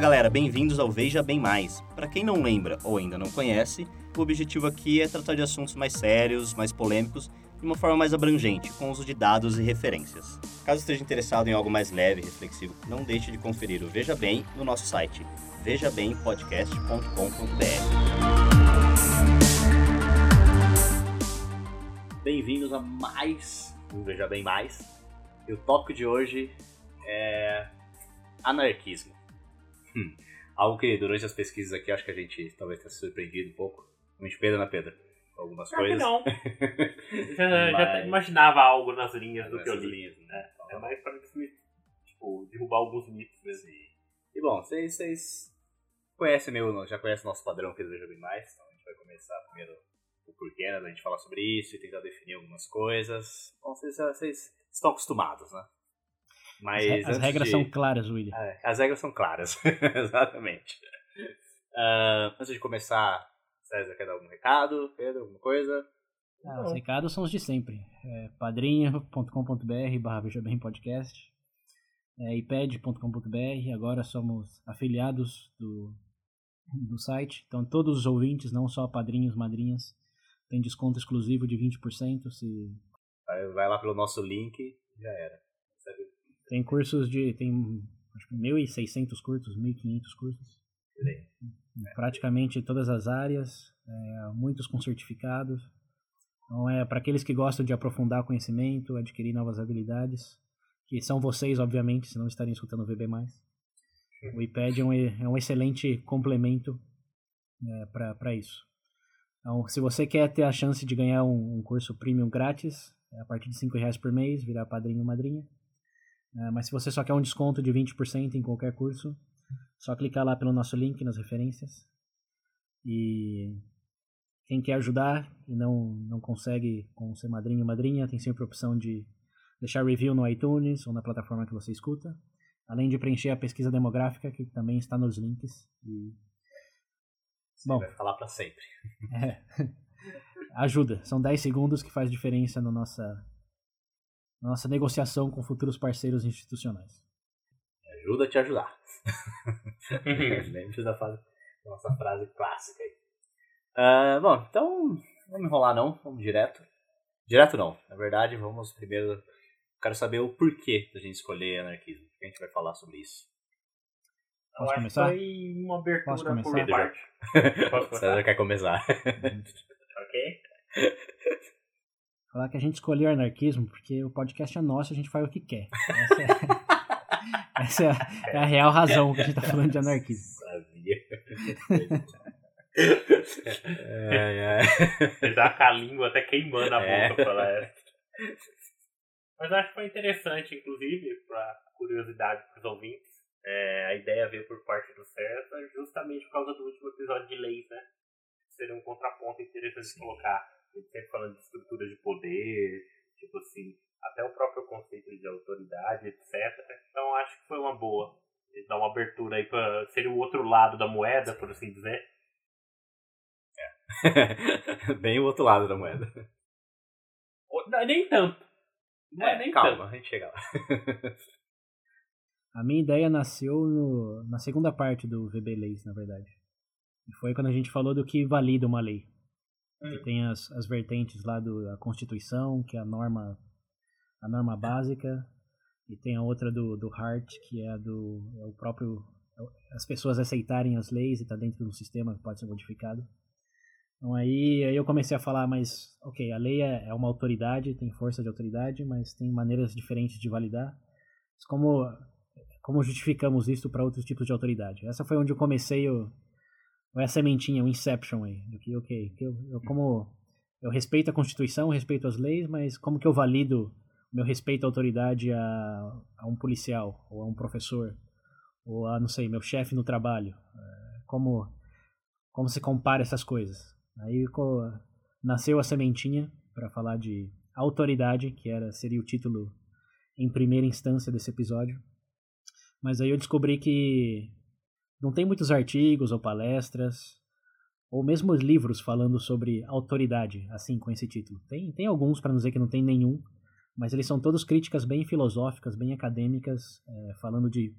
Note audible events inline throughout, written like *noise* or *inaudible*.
galera, bem-vindos ao Veja Bem Mais. Para quem não lembra ou ainda não conhece, o objetivo aqui é tratar de assuntos mais sérios, mais polêmicos, de uma forma mais abrangente, com uso de dados e referências. Caso esteja interessado em algo mais leve e reflexivo, não deixe de conferir o Veja Bem no nosso site, vejabempodcast.com.br. Bem-vindos a mais um Veja Bem Mais. E o tópico de hoje é anarquismo. Hum. Algo que durante as pesquisas aqui acho que a gente talvez tenha se surpreendido um pouco. Não espelha na pedra. Algumas Claro que coisas. não. *laughs* já, já Mas- imaginava algo nas linhas do que eu li. linhas, né? É, é mais para tipo, derrubar alguns mitos mesmo. E bom, vocês, vocês conhecem meu, já conhecem o nosso padrão que Veja Bem Mais, então a gente vai começar primeiro o porquê, né, da gente falar sobre isso e tentar definir algumas coisas. Bom, vocês, vocês estão acostumados, né? Mas As, regras de- são claras, William. É, as regras são claras, *laughs* exatamente. Ah, antes de começar, César quer dar algum recado? Pedro, alguma coisa? Ah, os recados são os de sempre. É padrinho.com.br barra Veja Bem Podcast. É ipad.com.br. Agora somos afiliados do, do site. Então todos os ouvintes, não só padrinhos, madrinhas, têm desconto exclusivo de 20%. Se Vai, vai lá pelo nosso link, já era. Tem cursos de. Tem acho que 1.600 cursos, 1.500 cursos. Bem. Em praticamente todas as áreas, é, muitos com certificados. Então é para aqueles que gostam de aprofundar conhecimento, adquirir novas habilidades, que são vocês, obviamente, se não estarem escutando o VB+. O iPad é um, é um excelente complemento é, para isso. Então, se você quer ter a chance de ganhar um, um curso premium grátis, é a partir de 5 reais por mês, virar padrinho ou madrinha. É, mas se você só quer um desconto de 20% em qualquer curso, só clicar lá pelo nosso link nas referências. E quem quer ajudar e não, não consegue com ser madrinho ou madrinha, tem sempre a opção de deixar review no iTunes ou na plataforma que você escuta. Além de preencher a pesquisa demográfica, que também está nos links. E, bom, Vai ficar lá pra sempre. *laughs* é, ajuda. São 10 segundos que faz diferença na nossa, na nossa negociação com futuros parceiros institucionais. Ajuda a te ajudar. *laughs* Lembre-se da, nossa frase clássica aí. Ah, bom, então, não vamos enrolar não, vamos direto. Direto não, na verdade, vamos primeiro. Quero saber o porquê da gente escolher anarquismo. A gente vai falar sobre isso. Eu Posso acho começar? que foi uma abertura Posso por começar? minha parte. Posso começar? César quer começar. *laughs* Ok? *laughs* Falar que a gente escolheu anarquismo porque o podcast é nosso, a gente faz o que quer. Essa é, *laughs* essa é a, é a real razão que a gente tá falando de anarquismo. Sabia. é, é. Ele tá com a língua até queimando a É. boca pela essa. Mas acho que foi interessante, inclusive, pra curiosidade pros ouvintes. É, a ideia veio por parte do César justamente por causa do último episódio de leis, né? Seria um contraponto interessante de colocar. Sempre falando de estrutura de poder, tipo assim, até o próprio conceito de autoridade, etc. Então acho que foi uma boa. Ele dá uma abertura aí pra. Seria o outro lado da moeda, por assim dizer. *laughs* Bem o outro lado da moeda. Não, Nem tanto. Não é, nem calma, tanto. a gente chega lá. A minha ideia nasceu no- na segunda parte do VB Leis, na verdade. E foi quando a gente falou do que valida uma lei. Que tem as, as vertentes lá do- da Constituição, que é a norma, a norma básica, e tem a outra do, do Hart, que é a do é o próprio as pessoas aceitarem as leis e tá dentro do sistema que pode ser modificado. Então aí, aí eu comecei a falar, mas ok, a lei é, é uma autoridade, tem força de autoridade, mas tem maneiras diferentes de validar. Mas como como justificamos isso para outros tipos de autoridade? Essa foi onde eu comecei o a sementinha, o inception aí, do que ok, eu, eu como eu respeito a Constituição, respeito as leis, mas como que eu valido o meu respeito à autoridade a, a um policial ou a um professor ou a não sei meu chefe no trabalho? É, Como como se compara essas coisas? Aí nasceu a sementinha para falar de autoridade, que era seria o título em primeira instância desse episódio. Mas aí eu descobri que não tem muitos artigos ou palestras ou mesmo livros falando sobre autoridade, assim com esse título. Tem tem alguns para não dizer que não tem nenhum, mas eles são todos críticas bem filosóficas, bem acadêmicas, é, falando de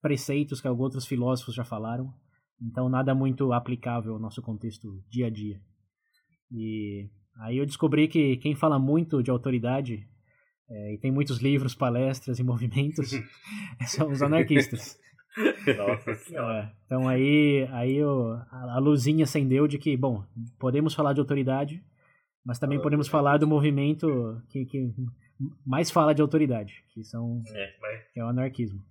preceitos que alguns outros filósofos já falaram, então nada muito aplicável ao nosso contexto dia a dia. E aí eu descobri que quem fala muito de autoridade é, e tem muitos livros, palestras e movimentos *laughs* *laughs* são os anarquistas. Nossa senhora. *laughs* É, então aí, aí eu, a, a luzinha acendeu de que, bom, podemos falar de autoridade, mas também podemos falar do movimento que, que mais fala de autoridade, que são É, mas que é o anarquismo.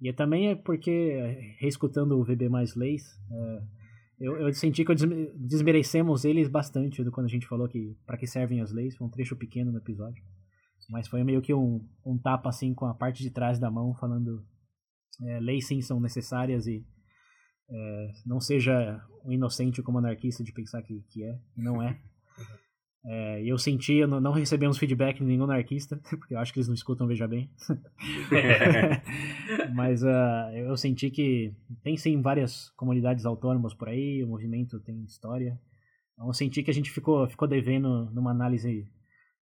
E também é porque, reescutando o VB Mais Leis, é, eu, eu senti que eu desme- desmerecemos eles bastante do quando a gente falou que para que servem as leis, foi um trecho pequeno no episódio. Mas foi meio que um, um tapa assim com a parte de trás da mão, falando é, leis sim são necessárias e é, não seja um inocente como anarquista de pensar que, que é, e não é. *laughs* É, eu senti, eu não, não recebemos feedback de nenhum anarquista, *laughs* porque eu acho que eles não escutam, veja bem. *laughs* Mas ah, eu senti que tem sim várias comunidades autônomas por aí, o movimento tem história. Então eu senti que a gente ficou, ficou devendo numa análise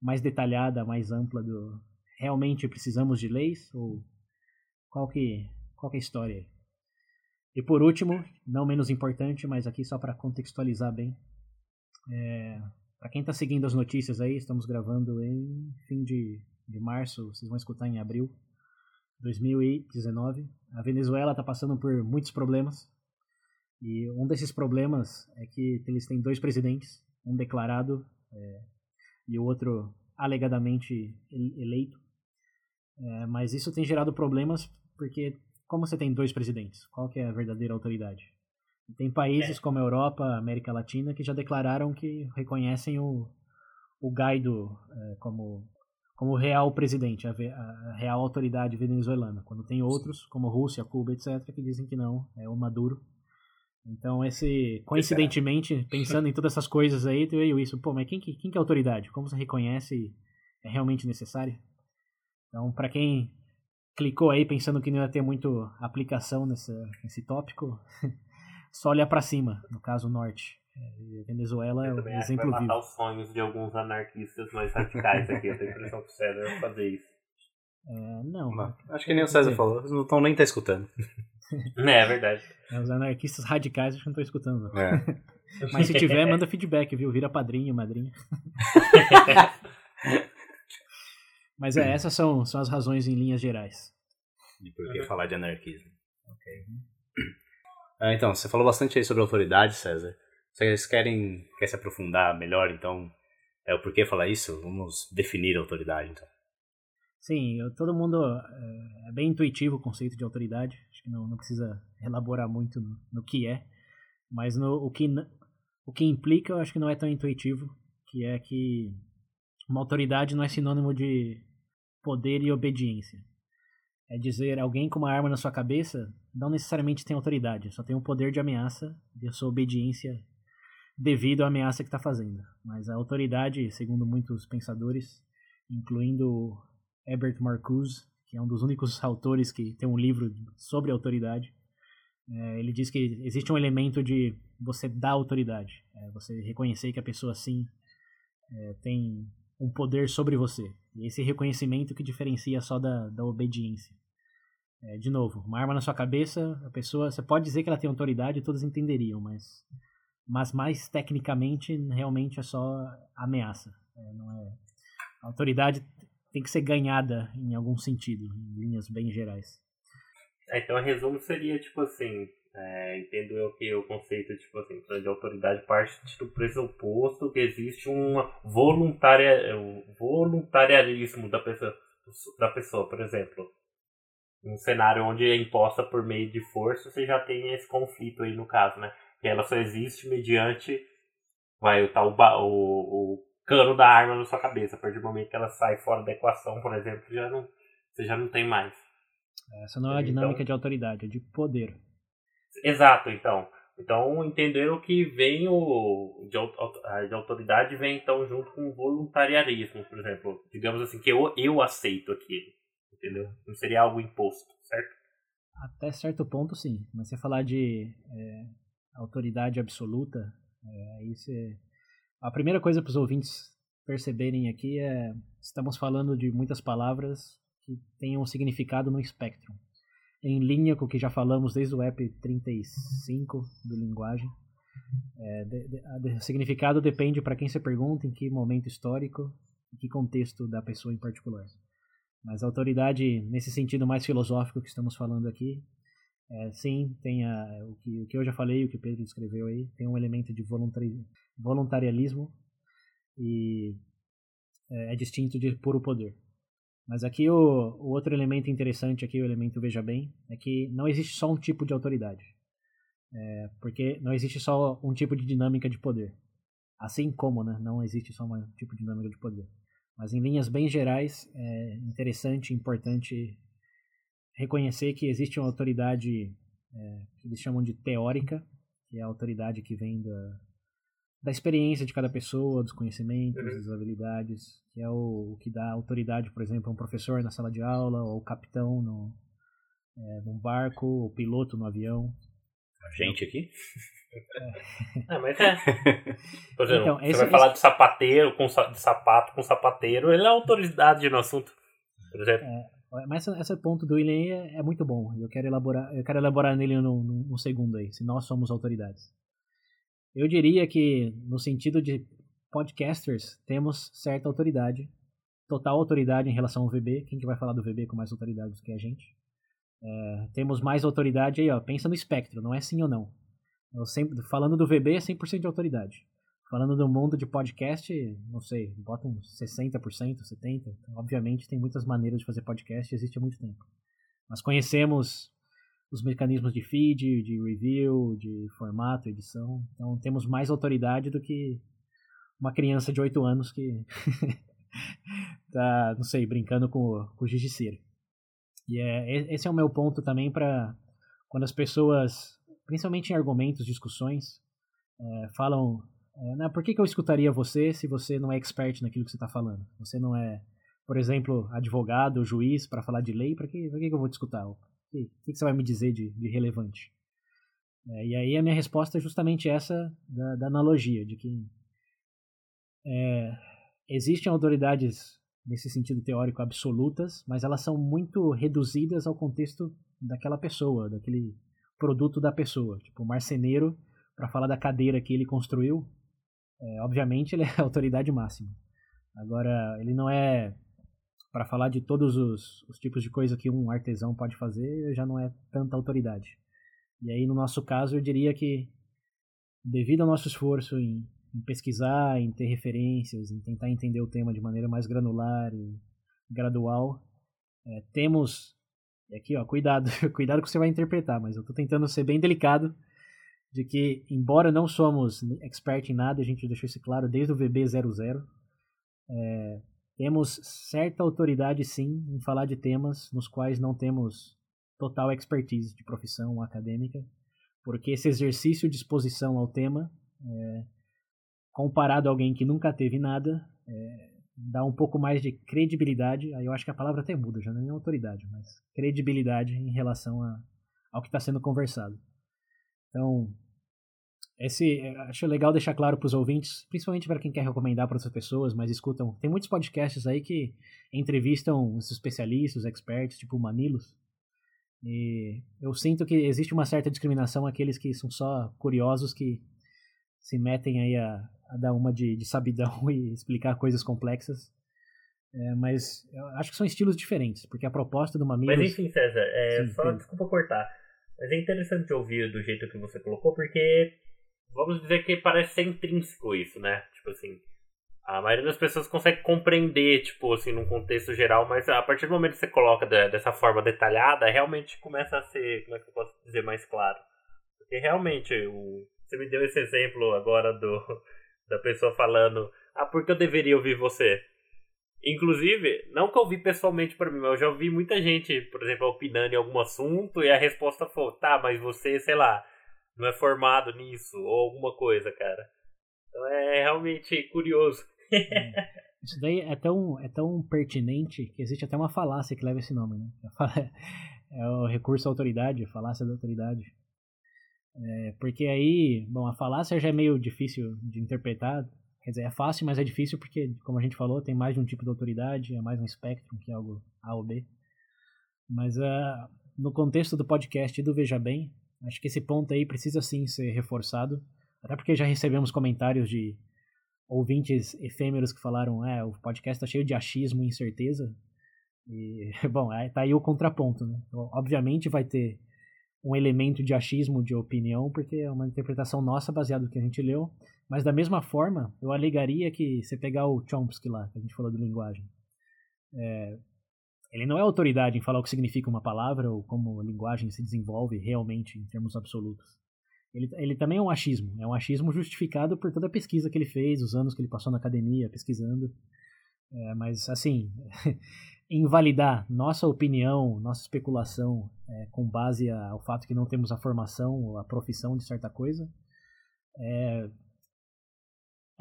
mais detalhada, mais ampla do realmente precisamos de leis ou qual que, qual é a história aí. E por último, não menos importante, mas aqui só para contextualizar bem, é, para quem está seguindo as notícias aí, estamos gravando em fim de, de março, vocês vão escutar em abril 2019. A Venezuela está passando por muitos problemas. E um desses problemas é que eles têm dois presidentes, um declarado é, e o outro alegadamente ele- eleito. É, mas isso tem gerado problemas porque como você tem dois presidentes? Qual que é a verdadeira autoridade? Tem países como a Europa, América Latina que já declararam que reconhecem o, o Guaido é, como como real presidente, a, a real autoridade venezuelana. Quando tem outros, como Rússia, Cuba, etc., que dizem que não, é o Maduro. Então, esse, coincidentemente, pensando em todas essas coisas aí, veio isso. Pô, mas quem, que- quem que é autoridade? Como você reconhece é realmente necessário? Então, para quem clicou aí pensando que não ia ter muito aplicação nessa, nesse tópico, *laughs* só olhar para cima, no caso norte. É, Venezuela é eu o também acho que vai exemplo matar vivo. os sonhos de alguns anarquistas mais radicais aqui. Eu tenho a impressão que o César vai fazer isso. É, não, Mas Acho que nem o César falou, eles não estão nem tá escutando. *laughs* É, é verdade. é, os anarquistas radicais acho que não estou escutando. É. *laughs* Mas se tiver, manda feedback, viu? Vira padrinho, madrinha. Mas é, essas são, são as razões em linhas gerais. De por que falar de anarquismo. Ok. Ah, então, você falou bastante aí sobre autoridade, César. Vocês querem quer se aprofundar melhor, então, é o porquê falar isso? Vamos definir a autoridade, então. Sim, eu- todo mundo. É, é bem intuitivo o conceito de autoridade. Acho que não, não precisa elaborar muito no, no que é. Mas no, o, que, o que implica, eu acho que não é tão intuitivo. Que é que uma autoridade não é sinônimo de poder e obediência. É dizer, alguém com uma arma na sua cabeça não necessariamente tem autoridade, só tem o poder de ameaça e a sua obediência devido à ameaça que está fazendo. Mas a autoridade, segundo muitos pensadores, incluindo Herbert Marcuse, que é um dos únicos *laughs* autores que tem um livro sobre autoridade, é, ele diz que existe um elemento de você dar autoridade, é, você reconhecer que a pessoa sim é, tem um poder sobre você. E esse reconhecimento que diferencia só da, da obediência. É, de novo, uma arma na sua cabeça, a pessoa, você pode dizer que ela tem autoridade, todos entenderiam, mas, mas mais tecnicamente, realmente é só ameaça. É, não é, a autoridade tem que ser ganhada em algum sentido, em linhas bem gerais. É, então, o resumo seria, tipo assim, é, entendo eu que o conceito tipo assim, de autoridade parte do pressuposto que existe um voluntaria, um voluntariarismo da pessoa, da pessoa, por exemplo. Um cenário onde é imposta por meio de força, você já tem esse conflito aí no caso, né? Que ela só existe mediante vai o tal ba- o, o cano da arma na sua cabeça. A partir do momento que ela sai fora da equação, por exemplo, já não, você já não tem mais. Essa não é a Então- dinâmica de autoridade, é de poder. Exato, então. Então entenderam que vem o de, de autoridade vem então junto com o voluntariarismo, por exemplo. Digamos assim, que eu, eu aceito aquilo. Entendeu? Não seria algo imposto, certo? Até certo ponto, sim. Mas você falar de é, autoridade absoluta, é, aí você... A primeira coisa para os ouvintes perceberem aqui é estamos falando de muitas palavras que têm um significado no espectro. Em linha com o que já falamos desde o app 35 do linguagem. É, de, de, de, significado depende para quem você pergunta, em que momento histórico, em que contexto da pessoa em particular. Mas a autoridade, nesse sentido mais filosófico que estamos falando aqui, é, sim, tem a, o, que, o que eu já falei, o que o Pedro escreveu aí, tem um elemento de voluntari, voluntarialismo e é, é, distinto de puro poder. Mas aqui o, o outro elemento interessante aqui, o elemento veja bem, é que não existe só um tipo de autoridade. É, porque não existe só um tipo de dinâmica de poder. Assim como né, não existe só um tipo de dinâmica de poder. Mas em linhas bem gerais, é interessante, importante reconhecer que existe uma autoridade é, que eles chamam de teórica, que é a autoridade que vem da, da experiência de cada pessoa, dos conhecimentos, uhum. das habilidades, que é o, o, que dá autoridade, por exemplo, a um professor na sala de aula, ou o capitão no, é, num barco, o piloto no avião. A gente aqui? É. mas é. *laughs* Por exemplo, então, você esse, vai falar esse... de sapateiro, com, de sapato com sapateiro, ele é autoridade no assunto. Por exemplo. É, mas esse ponto do William é, é, muito bom. Eu quero elaborar, eu quero elaborar nele num, num segundo aí, se nós somos autoridades. Eu diria que, no sentido de podcasters, temos certa autoridade, total autoridade em relação ao VB. Quem que vai falar do VB com mais autoridade do que a gente? É, temos mais autoridade aí, ó. Pensa no espectro, não é sim ou não. Eu sempre, falando do VB é 100% de autoridade. Falando do mundo de podcast, não sei, bota uns 60%, 70%. Então, obviamente tem muitas maneiras de fazer podcast, existe há muito tempo. Mas conhecemos os mecanismos de feed, de review, de formato, edição. Então temos mais autoridade do que uma criança de 8 anos que *laughs* tá, não sei, brincando com, com o gigiceiro. E é, esse é o meu ponto também para quando as pessoas principalmente em argumentos, discussões, é, falam: é, por que, que eu escutaria você se você não é expert naquilo que você está falando? Você não é, por exemplo, advogado, juiz para falar de lei, para que, que, que eu vou te escutar? Que, que, você vai me dizer de, de relevante? É, e aí a minha resposta é justamente essa da, da analogia, de que é, existem autoridades nesse sentido teórico absolutas, mas elas são muito reduzidas ao contexto daquela pessoa, daquele produto da pessoa. Tipo, o marceneiro, para falar da cadeira que ele construiu, é, obviamente ele é a autoridade máxima. Agora, ele não é para falar de todos os, os, tipos de coisa que um artesão pode fazer, já não é tanta autoridade. E aí, no nosso caso, eu diria que, devido ao nosso esforço em, em pesquisar, em ter referências, em tentar entender o tema de maneira mais granular e gradual, é, temos e aqui, ó, cuidado, *laughs* cuidado que você vai interpretar, mas eu tô tentando ser bem delicado de que, embora não somos expert em nada, a gente deixou isso claro desde o VB00, é, temos certa autoridade sim em falar de temas nos quais não temos total expertise de profissão acadêmica, porque esse exercício de exposição ao tema, é, comparado a alguém que nunca teve nada, é, dá um pouco mais de credibilidade, aí eu acho que a palavra até muda, já não é autoridade, mas credibilidade em relação a, ao que está sendo conversado. Então, esse acho legal deixar claro para os ouvintes, principalmente para quem quer recomendar para outras pessoas, mas escutam. Tem muitos podcasts aí que entrevistam os especialistas, os experts, tipo o Manilos. E eu sinto que existe uma certa discriminação aqueles que são só curiosos que se metem aí a, a dar uma de, de sabidão *laughs* e explicar coisas complexas. É, mas eu acho que são estilos diferentes, porque a proposta do Mamilos... Mas enfim, César, é, sim, só sim. desculpa cortar. Mas é interessante ouvir do jeito que você colocou, porque vamos dizer que parece ser intrínseco isso, né? Tipo assim, a maioria das pessoas consegue compreender, tipo assim, num contexto geral, mas a partir do momento que você coloca dessa forma detalhada, realmente começa a ser, como é que eu posso dizer, mais claro. Porque realmente, o, você me deu esse exemplo agora do *laughs* da pessoa falando, ah, por que eu deveria ouvir você? Inclusive, não que eu ouvi pessoalmente para mim, mas eu já ouvi muita gente, por exemplo, opinando em algum assunto e a resposta foi, tá, mas você, sei lá, não é formado nisso ou alguma coisa, cara. Então é realmente curioso. *laughs* Isso daí é tão, é tão pertinente que existe até uma falácia que leva esse nome, né? *laughs* É o recurso à autoridade, a falácia da autoridade. É, porque aí, bom, a falácia já é meio difícil de interpretar. Quer dizer, é fácil, mas é difícil porque, como a gente falou, tem mais de um tipo de autoridade, é mais um espectro que algo A ou B. Mas uh, no contexto do podcast e do Veja Bem, acho que esse ponto aí precisa sim ser reforçado. Até porque já recebemos comentários de ouvintes efêmeros que falaram: é, o podcast tá cheio de achismo e incerteza. E, *laughs* bom, tá aí o contraponto, né? Então, obviamente vai ter um elemento de achismo de opinião, porque é uma interpretação nossa baseada no que a gente leu. Mas da mesma forma, eu alegaria que você pegar o Chomsky lá, que a gente falou de linguagem, é, ele não é autoridade em falar o que significa uma palavra ou como a linguagem se desenvolve realmente em termos absolutos. Ele, ele também é um achismo, é um achismo justificado por toda a pesquisa que ele fez, os anos que ele passou na academia pesquisando. É, mas, assim, *laughs* invalidar nossa opinião, nossa especulação é, com base ao fato que não temos a formação ou a profissão de certa coisa é,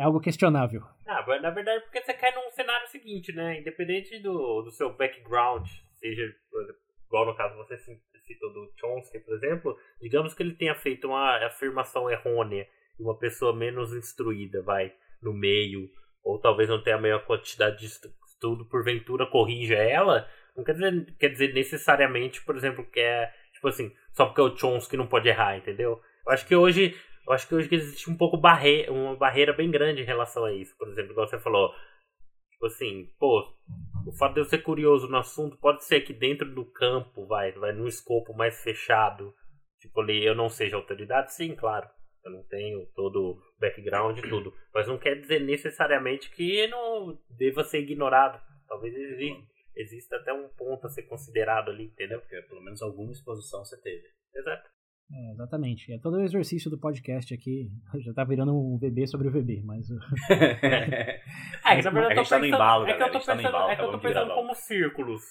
é algo questionável. Ah, na verdade, porque você cai num cenário seguinte, né? Independente do, do seu background, seja igual no caso você citou do Chomsky, por exemplo, digamos que ele tenha feito uma afirmação errônea e uma pessoa menos instruída vai no meio, ou talvez não tenha a maior quantidade de estudo, porventura corrija ela, não quer dizer, quer dizer necessariamente, por exemplo, que é, tipo assim, só porque é o Chomsky não pode errar, entendeu? Eu acho que hoje, eu acho que hoje existe um pouco barre uma barreira bem grande em relação a isso. Por exemplo, igual você falou, tipo assim, pô, o fato de eu ser curioso no assunto pode ser que dentro do campo, vai, vai num escopo mais fechado, tipo ali, eu não seja autoridade, sim, claro. Eu não tenho todo o background e tudo. Mas não quer dizer necessariamente que não deva ser ignorado. Talvez exista, exista até um ponto a ser considerado ali, entendeu? Porque pelo menos alguma exposição você teve. Exato. É, exatamente. É todo o exercício do podcast aqui. *laughs* Já tá virando um VB sobre o VB, mas. *laughs* é, que na verdade eu tô pensando, embalo, é que eu tô pensando, embalo, é que eu tô pensando como círculos.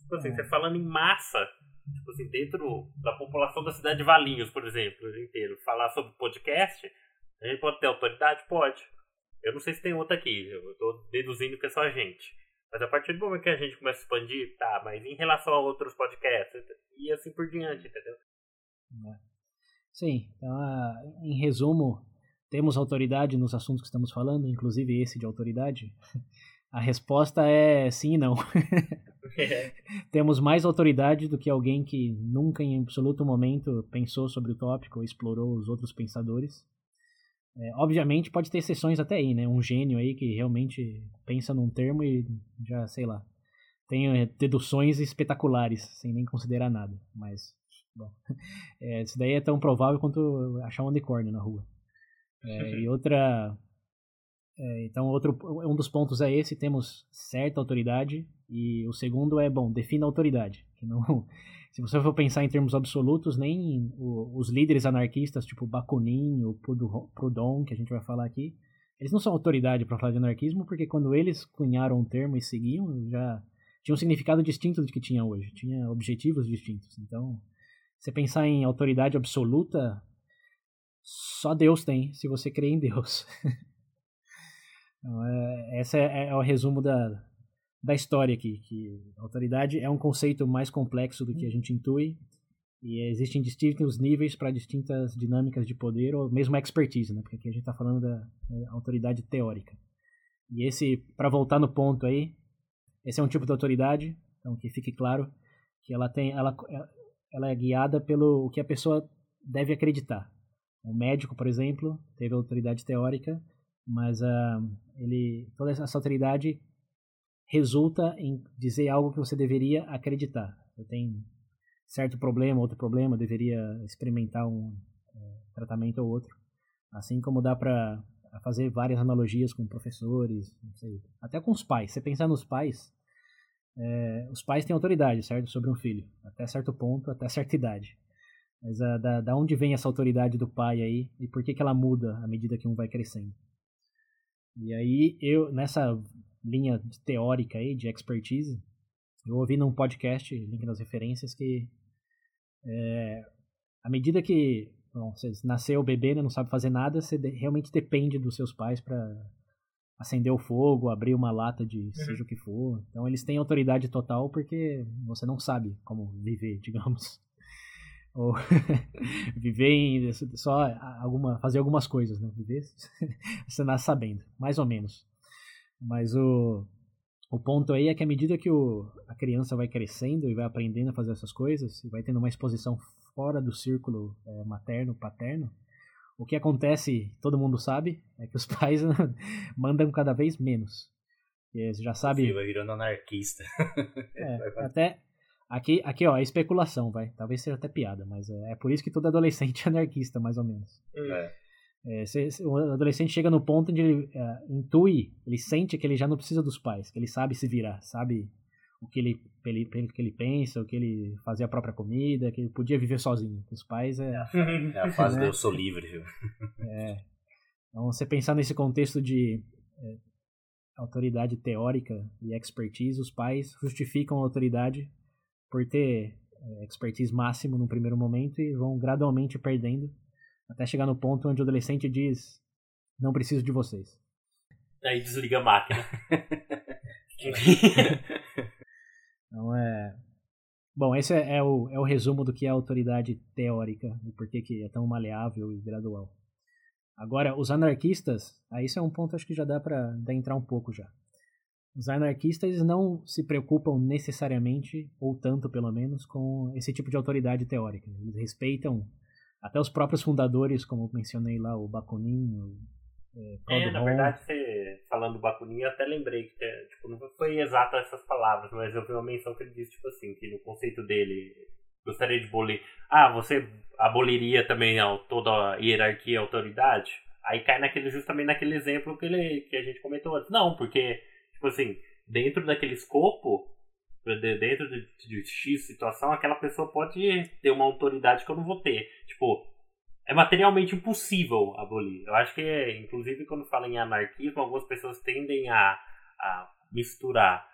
Tipo assim, é. você falando em massa, tipo assim, dentro da população da cidade de Valinhos, por exemplo, inteiro, falar sobre podcast, a gente pode ter autoridade? Pode. Eu não sei se tem outra aqui, eu tô deduzindo que é só a gente. Mas a partir do momento que a gente começa a expandir, tá, mas em relação a outros podcasts, e assim por diante, entendeu? É. Sim, então, em resumo, temos autoridade nos assuntos que estamos falando, inclusive esse de autoridade? *laughs* A resposta é sim e não. *laughs* Temos mais autoridade do que alguém que nunca, em absoluto momento, pensou sobre o tópico ou explorou os outros pensadores. É, obviamente, pode ter exceções até aí, né? Um gênio aí que realmente pensa num termo e já, sei lá, tem é, deduções espetaculares, sem nem considerar nada. Mas, bom, é, *laughs* isso daí é tão provável quanto achar um unicórnio na rua. É, e outra é, então, outro, um dos pontos é esse, temos certa autoridade, e o segundo é, bom, defina a autoridade. Que não, *laughs* se você for pensar em termos absolutos, nem o, os líderes anarquistas, tipo Bakunin, o Proudhon, que a gente vai falar aqui, eles não são autoridade para falar de anarquismo, porque quando eles cunharam o termo e seguiam, já tinha um significado distinto do que tinha hoje, tinha objetivos distintos. Então, você pensar em autoridade absoluta, só Deus tem, se você crê em Deus. *laughs* Então, é, esse é, é, o resumo da, da história aqui, que autoridade é um conceito mais complexo do que a gente intui e existem distintos níveis para distintas dinâmicas de poder ou mesmo expertise, né? Porque aqui a gente está falando da, da autoridade teórica. E esse, para voltar no ponto aí, esse é um tipo de autoridade, então que fique claro que ela tem, ela, ela é guiada pelo o que a pessoa deve acreditar. O médico, por exemplo, teve autoridade teórica mas uh, ele toda essa autoridade resulta em dizer algo que você deveria acreditar. Eu tenho certo problema, outro problema, deveria experimentar um uh, tratamento ou outro. Assim como dá para fazer várias analogias com professores, sei, até com os pais. Você pensar nos pais, é, os pais têm autoridade, certo, sobre um filho, até certo ponto, até certa idade. Mas uh, da, da onde vem essa autoridade do pai aí e por que, que ela muda à medida que um vai crescendo? E aí eu, nessa linha teórica aí, de expertise, eu ouvi num podcast, link nas referências, que é, à medida que bom, você nasceu bebê, né, não sabe fazer nada, você realmente depende dos seus pais para acender o fogo, abrir uma lata de uhum. seja o que for. Então eles têm autoridade total porque você não sabe como viver, *laughs* digamos ou *laughs* viver em só alguma fazer algumas coisas né viver *laughs* você nasce sabendo mais ou menos mas o o ponto aí é que à medida que o, a criança vai crescendo e vai aprendendo a fazer essas coisas, e vai tendo uma exposição fora do círculo é, materno, paterno, o que acontece, todo mundo sabe, é que os *laughs* pais *laughs* mandam cada vez menos. E você já sabe. vai virando anarquista. *laughs* É, até. Aqui, aqui, ó, é especulação, vai. Talvez seja até piada, mas é, é por isso que todo adolescente é anarquista, mais ou menos. É. É, cê, cê, o adolescente chega no ponto onde ele é, intui, ele sente que ele já não precisa dos pais, que ele sabe se virar, sabe o que ele, ele, que ele pensa, o que ele fazia a própria comida, que ele podia viver sozinho. Os pais é. É a fase né? do eu sou livre, viu? É. Então, você pensar nesse contexto de é, autoridade teórica e expertise, os pais justificam a autoridade por ter é, expertise máximo no primeiro momento e vão gradualmente perdendo até chegar no ponto onde o adolescente diz: Não preciso de vocês. Aí desliga a máquina. *laughs* então é. Bom, esse é, é, o, é o resumo do que é a autoridade teórica e por que, que é tão maleável e gradual. Agora, os anarquistas, aí isso é um ponto acho que já dá para entrar um pouco já. Os anarquistas não se preocupam necessariamente, ou tanto pelo menos, com esse tipo de autoridade teórica. Eles respeitam até os próprios fundadores, como mencionei lá, o Bakunin. O, é, é na verdade, você, falando do Bakunin, eu até lembrei que tipo, não foi exato essas palavras, mas eu vi uma menção que ele disse, tipo assim, que no conceito dele, gostaria de abolir. Ah, você aboliria também toda a hierarquia e autoridade? Aí cai naquele, justamente naquele exemplo que, ele, que a gente comentou antes. Não, porque, tipo assim, dentro daquele escopo, dentro de, de X situação, aquela pessoa pode ter uma autoridade que eu não vou ter. Tipo, é materialmente impossível abolir. Eu acho que, inclusive, quando fala em anarquismo, algumas pessoas tendem a, a misturar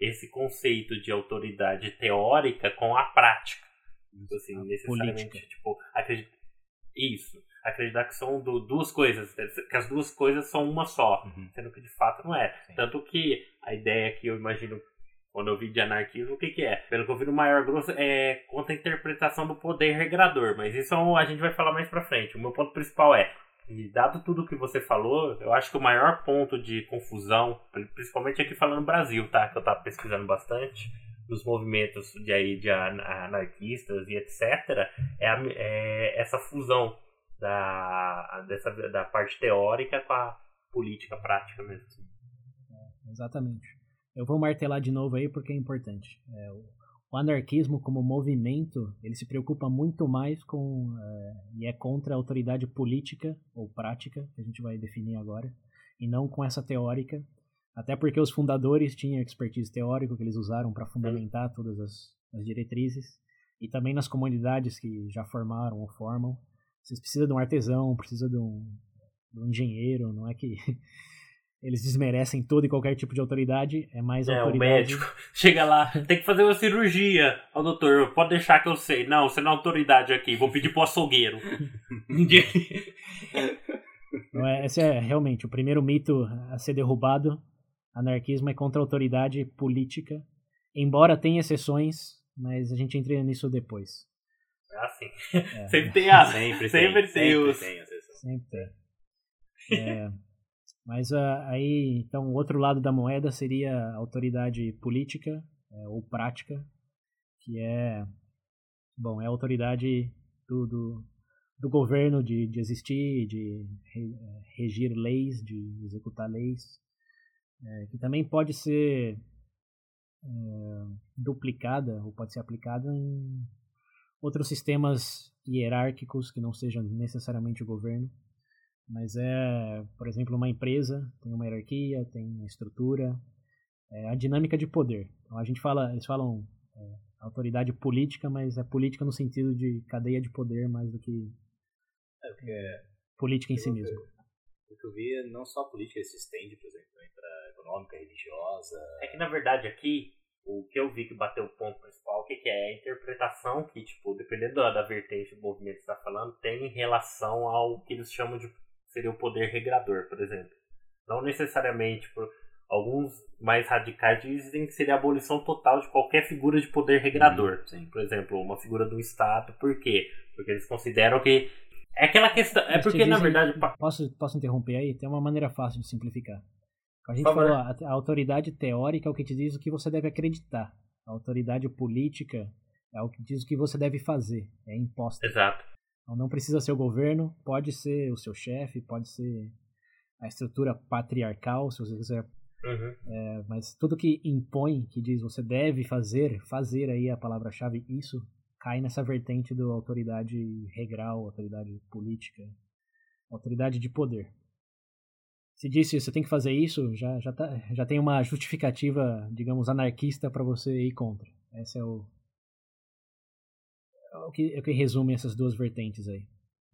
esse conceito de autoridade teórica com a prática. Então, assim, a necessariamente, política. tipo, acredit... isso. Acreditar que são do, duas coisas, que as duas coisas são uma só, uhum. sendo que de fato não é. Sim. Tanto que a ideia que eu imagino quando eu vi de anarquismo, o que, que é? Pelo que eu vi no maior grosso, é contra a interpretação do poder regrador. Mas isso é a gente vai falar mais pra frente. O meu ponto principal é, e dado tudo que você falou, eu acho que o maior ponto de confusão, principalmente aqui falando Brasil, tá? Que eu tava pesquisando bastante, dos movimentos de, aí, de anarquistas e etc., é, a, é essa fusão da, dessa, da parte teórica com a política prática mesmo. É, exatamente. Eu vou martelar de novo aí porque é importante. É, o anarquismo como movimento, ele se preocupa muito mais com é, e é contra a autoridade política ou prática, que a gente vai definir agora, e não com essa teórica, até porque os fundadores tinham expertise teórica que eles usaram para fundamentar todas as, as diretrizes, e também nas comunidades que já formaram ou formam, vocês precisam de um artesão, precisa de um, de um engenheiro, não é que *laughs* eles desmerecem todo e qualquer tipo de autoridade, é mais é, autoridade. É, o médico *laughs* chega lá, tem que fazer uma cirurgia. Ó, doutor, pode deixar que eu sei. Não, você não é autoridade aqui, vou pedir pro açougueiro. *laughs* não é, esse é realmente o primeiro mito a ser derrubado. Anarquismo é contra a autoridade política, embora tenha exceções, mas a gente entra nisso depois. É assim. É. *laughs* Sempre tem a. Sempre, sempre tem. Sempre tem, sempre tem. É. Mas uh, aí, então, o outro lado da moeda seria a autoridade política é, ou prática, que é, bom, é a autoridade do, do, do governo de, de existir, de re, regir leis, de executar leis, é, que também pode ser é, duplicada ou pode ser aplicada em outros sistemas hierárquicos que não sejam necessariamente o governo. Mas é, por exemplo, uma empresa tem uma hierarquia, tem uma estrutura, é a dinâmica de poder. Então a gente fala, eles falam é, autoridade política, mas é política no sentido de cadeia de poder mais do que é, porque política em si mesmo. O que eu vi é não só a política, se estende, por exemplo, para econômica, religiosa. É que na verdade aqui o que eu vi que bateu o ponto principal, o que, que é? A interpretação que, tipo, dependendo da, da vertente do movimento que você está falando, tem em relação ao que eles chamam de seria o poder regrador, por exemplo. Não necessariamente por alguns mais radicais dizem que seria a abolição total de qualquer figura de poder regrador. Uhum, por exemplo, uma figura do Estado. Por quê? Porque eles consideram que é aquela questão. É porque, na verdade. Posso, posso interromper aí? Tem uma maneira fácil de simplificar. A gente falou, a, a autoridade teórica é o que te diz o que você deve acreditar. A autoridade política é o que diz o que você deve fazer. É imposta. Exato. Então não precisa ser o governo, pode ser o seu chefe, pode ser a estrutura patriarcal, se você quiser. Uhum. É, mas tudo que impõe, que diz você deve fazer, fazer aí a palavra-chave, isso cai nessa vertente do autoridade regral, autoridade política, autoridade de poder. Se disse você tem que fazer isso, já, já, tá, já tem uma justificativa, digamos, anarquista para você ir contra. Esse é o, o, que, é o que resume essas duas vertentes aí.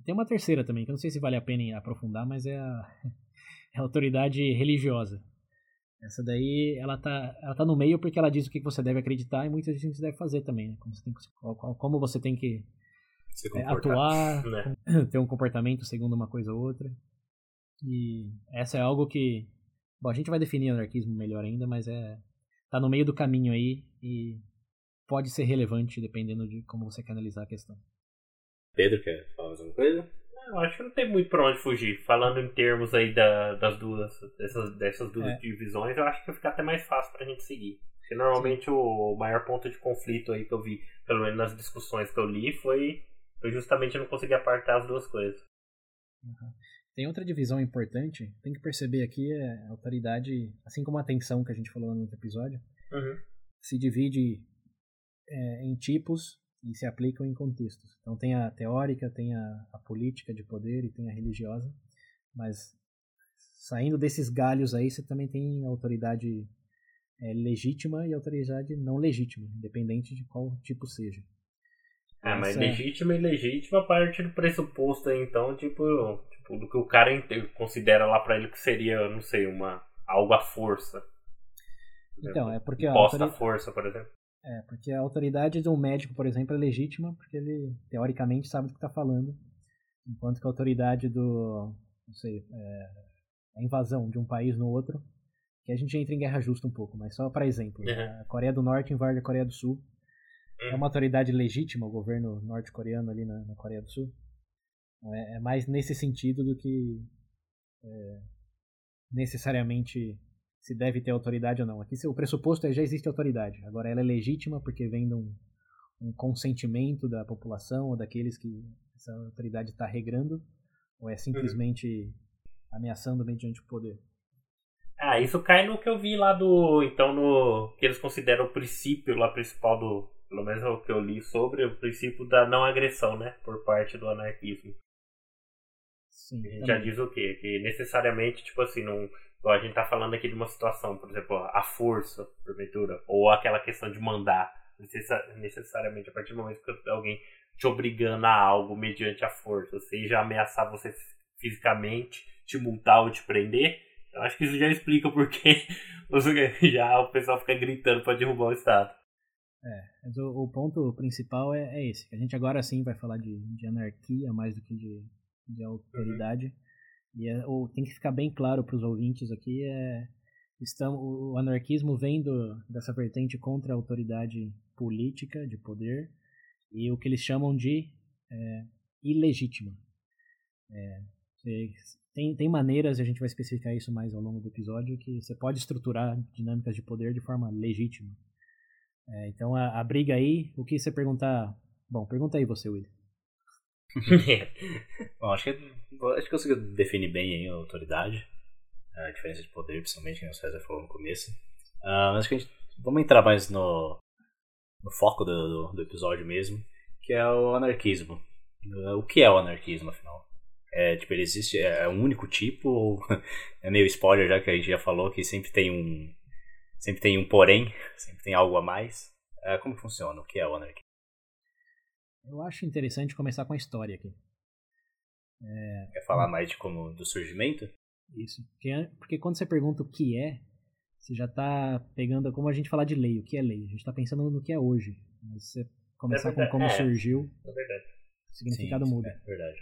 Tem uma terceira também, que eu não sei se vale a pena aprofundar, mas é a, *laughs* é a autoridade religiosa. Essa daí, ela tá, ela tá no meio porque ela diz o que você deve acreditar e muitas vezes deve fazer também, né? Como você tem que, como você tem que é, atuar, *laughs* né? *clears throat* ter um comportamento segundo uma coisa ou outra. E essa é algo que, bom, a gente vai definir anarquismo melhor ainda, mas é tá no meio do caminho aí e pode ser relevante dependendo de como você canalizar a questão. Pedro, quer falar mais alguma coisa? Eu acho que não tem muito pra onde fugir. Falando em termos aí da, das duas, dessas, dessas duas é. divisões, eu acho que fica até mais fácil pra gente seguir. Porque normalmente o maior ponto de conflito aí que eu vi, pelo menos nas discussões que eu li, foi, foi justamente não conseguir apartar as duas coisas. Uhum. Tem outra divisão importante, tem que perceber aqui é a autoridade, assim como a atenção que a gente falou no outro episódio, uhum. se divide é, em tipos e se aplicam em contextos. Então tem a teórica, tem a, a política de poder e tem a religiosa, mas saindo desses galhos aí, você também tem autoridade é, legítima e autoridade não legítima, independente de qual tipo seja. Ah, mas legítima e legítima a partir do pressuposto aí, então, tipo, tipo, do que o cara considera lá para ele que seria, não sei, uma algo à força. Então, é porque Posta autoridade... força, por exemplo. É, porque a autoridade de um médico, por exemplo, é legítima porque ele, teoricamente, sabe do que está falando. Enquanto que a autoridade do, não sei, é, a invasão de um país no outro, que a gente entra em guerra justa um pouco, mas só para exemplo, uhum. a Coreia do Norte invade a Coreia do Sul. Uhum. É uma autoridade legítima o governo norte-coreano ali na, na, Coreia do Sul? É, é, mais nesse sentido do que é, necessariamente se deve ter autoridade ou não. Aqui o pressuposto é já existe autoridade. Agora ela é legítima porque vem de um, um consentimento da população ou daqueles que essa autoridade está regrando, ou é simplesmente uhum. ameaçando mediante o poder. Ah, isso cai no que eu vi lá do. Então, no. que eles consideram o princípio lá principal do. Pelo menos é o que eu li sobre o princípio da não agressão, né? Por parte do anarquismo. Sim, a gente já diz o quê? Que necessariamente, tipo assim, não a gente tá falando aqui de uma situação, por exemplo, a força, porventura, ou aquela questão de mandar, necessariamente a partir do momento que alguém te obrigando a algo mediante a força, seja ameaçar você fisicamente, te multar ou te prender, eu acho que isso já explica porque *laughs* *laughs* já o pessoal fica gritando para derrubar o Estado. É, mas o, o ponto principal é, é, esse. A gente agora sim vai falar de, de anarquia mais do que de, de autoridade. Uhum. E é, ou, tem que ficar bem claro para os ouvintes aqui, é, estão, o anarquismo vem do, dessa vertente contra a autoridade política, de poder, e o que eles chamam de é, ilegítima. É, tem, tem maneiras, e a gente vai especificar isso mais ao longo do episódio, que você pode estruturar dinâmicas de poder de forma legítima. É, então a, a, briga aí, o que você perguntar. Bom, pergunta aí você, William. *laughs* Bom, acho que, acho que consigo definir bem a autoridade, a diferença de poder, principalmente, que o César falou no começo. Uh, mas acho que a gente, vamos entrar mais no, no foco do, do, episódio mesmo, que é o anarquismo. O que é o anarquismo, afinal? É, tipo, ele existe, é um único tipo, ou *laughs* é meio spoiler já que a gente já falou que sempre tem um sempre tem um porém, *laughs* sempre tem algo a mais. Uh, como funciona? O que é o anarquismo? Eu acho interessante começar com a história aqui. É... Quer falar mais de como do surgimento? Isso. Porque, porque quando você pergunta o que é, você já está pegando como a gente falar de lei. O que é lei? A gente está pensando no que é hoje. Mas você começar é com como é, surgiu, é verdade. o significado Sim, muda. É verdade.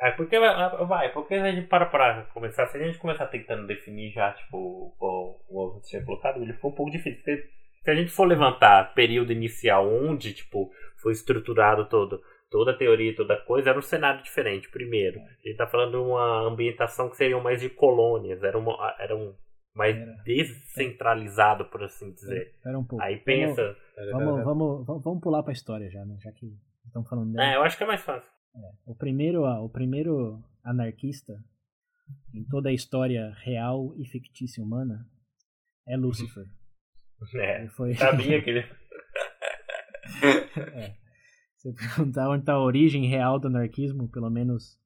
É, porque vai, porque a gente para para começar, se a gente começar tentando definir já, tipo, o, o, o que tinha colocado, ele ficou um pouco difícil, porque se a gente for levantar período inicial onde, tipo, foi estruturado todo, toda a teoria, toda coisa, era um cenário diferente, primeiro. A gente tá falando de uma ambientação que seriam mais de colônias, era, uma, era um mais era. descentralizado, por assim dizer. Espera um pouco. Aí pensa. Vamos, vamos, vamos, vamos pular pra história já, né? Já que estão falando dela. É, eu acho que é mais fácil. É. O, primeiro, o primeiro anarquista em toda a história real e fictícia humana é Lúcifer. É, foi... sabia que ele... *laughs* *laughs* é. Se perguntar onde está a origem real do anarquismo, pelo menos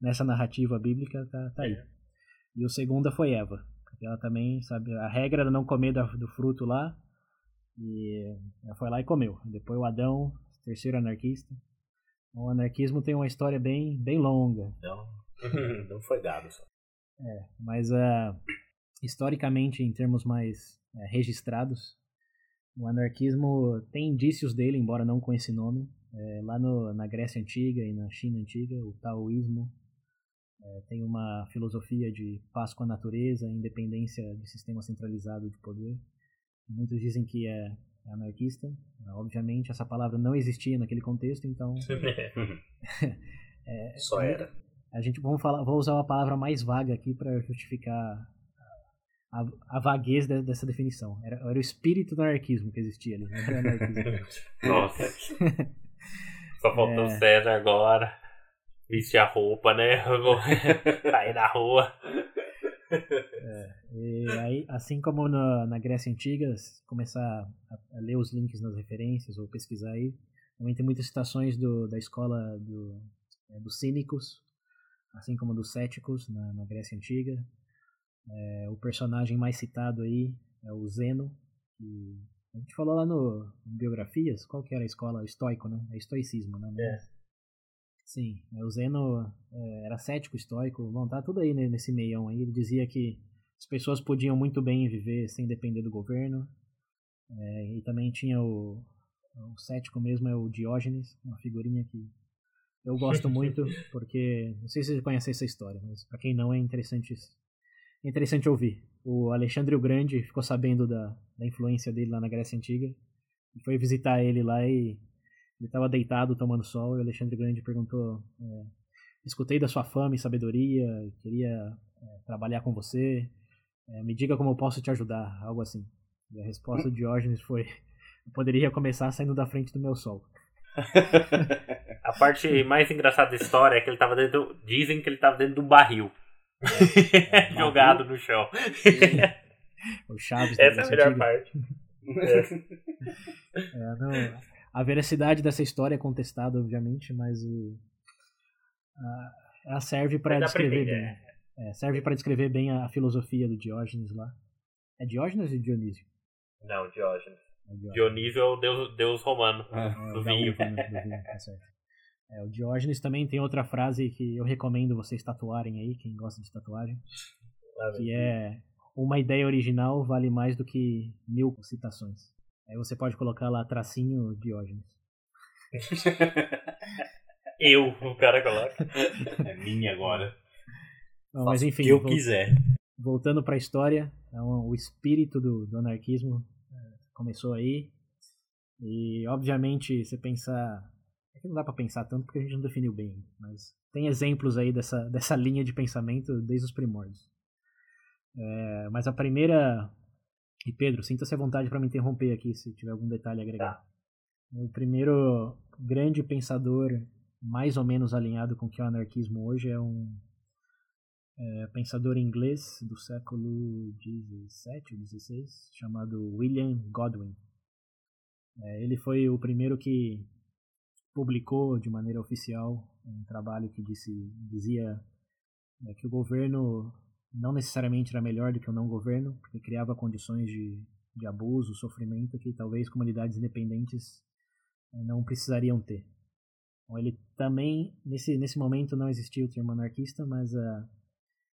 nessa narrativa bíblica, tá, tá aí. E o segundo foi Eva. Ela também, sabe, a regra era não comer do fruto lá, e ela foi lá e comeu. Depois o Adão, terceiro anarquista. O anarquismo tem uma história bem, bem longa. Não, *laughs* não foi dado só. É, mas uh, historicamente, em termos mais uh, registrados, o anarquismo tem indícios dele, embora não com esse nome. É, lá no, na Grécia Antiga e na China Antiga, o taoísmo é, tem uma filosofia de paz com a natureza, independência de sistema centralizado de poder. Muitos dizem que é, é anarquista. Obviamente, essa palavra não existia naquele contexto, então. *laughs* *laughs* é, Só era. A gente vamos falar, vou usar uma palavra mais vaga aqui para justificar a, a, vaguez de, dessa definição. Era, era, o espírito do anarquismo que existia ali. *laughs* Nossa. *laughs* Só faltou é... o César agora. Vestir a roupa, né? *laughs* Sair na rua. É, e aí, assim como na, na Grécia Antiga, começar a, a, ler os links nas referências ou pesquisar aí, também tem muitas citações do, da escola do, é, dos cínicos, assim como dos céticos na, na Grécia Antiga. É, o personagem mais citado aí é o Zeno, que a gente falou lá no, Biografias, qual que era a escola? Estoico, né? É estoicismo, né? É. Sim, é, o Zeno é, era cético, estoico, bom, tá tudo aí nesse meião aí. Ele dizia que as pessoas podiam muito bem viver sem depender do governo. É, e também tinha o, o cético mesmo, é o Diógenes, uma figurinha que eu gosto *laughs* muito, porque não sei se vocês conhecem essa história, mas para quem não é interessante, é interessante ouvir. O Alexandre o Grande ficou sabendo da, da influência dele lá na Grécia Antiga e foi visitar ele lá e ele estava deitado tomando sol e o Alexandre Grande perguntou: é, escutei da sua fama e sabedoria, queria é, trabalhar com você, é, me diga como eu posso te ajudar, algo assim. E a resposta de Diógenes foi: eu poderia começar saindo da frente do meu sol. *laughs* A parte mais engraçada da história é que ele tava dentro. Dizem que ele tava dentro do barril. *laughs* É, jogado no chão. o Chaves Essa é a melhor antiga. parte. *laughs* É. não, a veracidade dessa história é contestada, obviamente, mas o, a, ela serve para descrever bem. É. é, serve para descrever bem a, a, filosofia do Diógenes lá. É Diógenes ou Dionísio? Não, Diógenes. É Dionísio é o deus, deus romano ah, do, vinho. Né, do vinho. Tá certo. É, o Diógenes também tem outra frase que eu recomendo vocês tatuarem aí, quem gosta de tatuagem. que é uma ideia original vale mais do que mil citações. Aí você pode colocar lá tracinho Diógenes. *laughs* eu, o cara coloca. É minha agora. Não, mas enfim. O que eu quiser. Voltando para a história, então, o espírito do, do anarquismo é, começou aí. E, obviamente, você pensar é que não dá para pensar tanto porque a gente não definiu bem, mas tem exemplos aí dessa, *laughs* dessa linha de pensamento desde os primórdios. É, mas a primeira. E Pedro, sinta-se à vontade para me interromper aqui se tiver algum detalhe a agregar. Tá. O primeiro grande pensador, mais ou menos alinhado com o que é o anarquismo hoje, é um é, pensador inglês do século XVII ou XVI, chamado William Godwin. É, ele foi o primeiro que publicou de maneira oficial um trabalho que disse, dizia né, que o governo não necessariamente era melhor do que o não governo, porque criava condições de, de abuso, sofrimento que talvez comunidades independentes eh, não precisariam ter. Ele também, nesse, nesse momento não existia o termo anarquista, mas uh,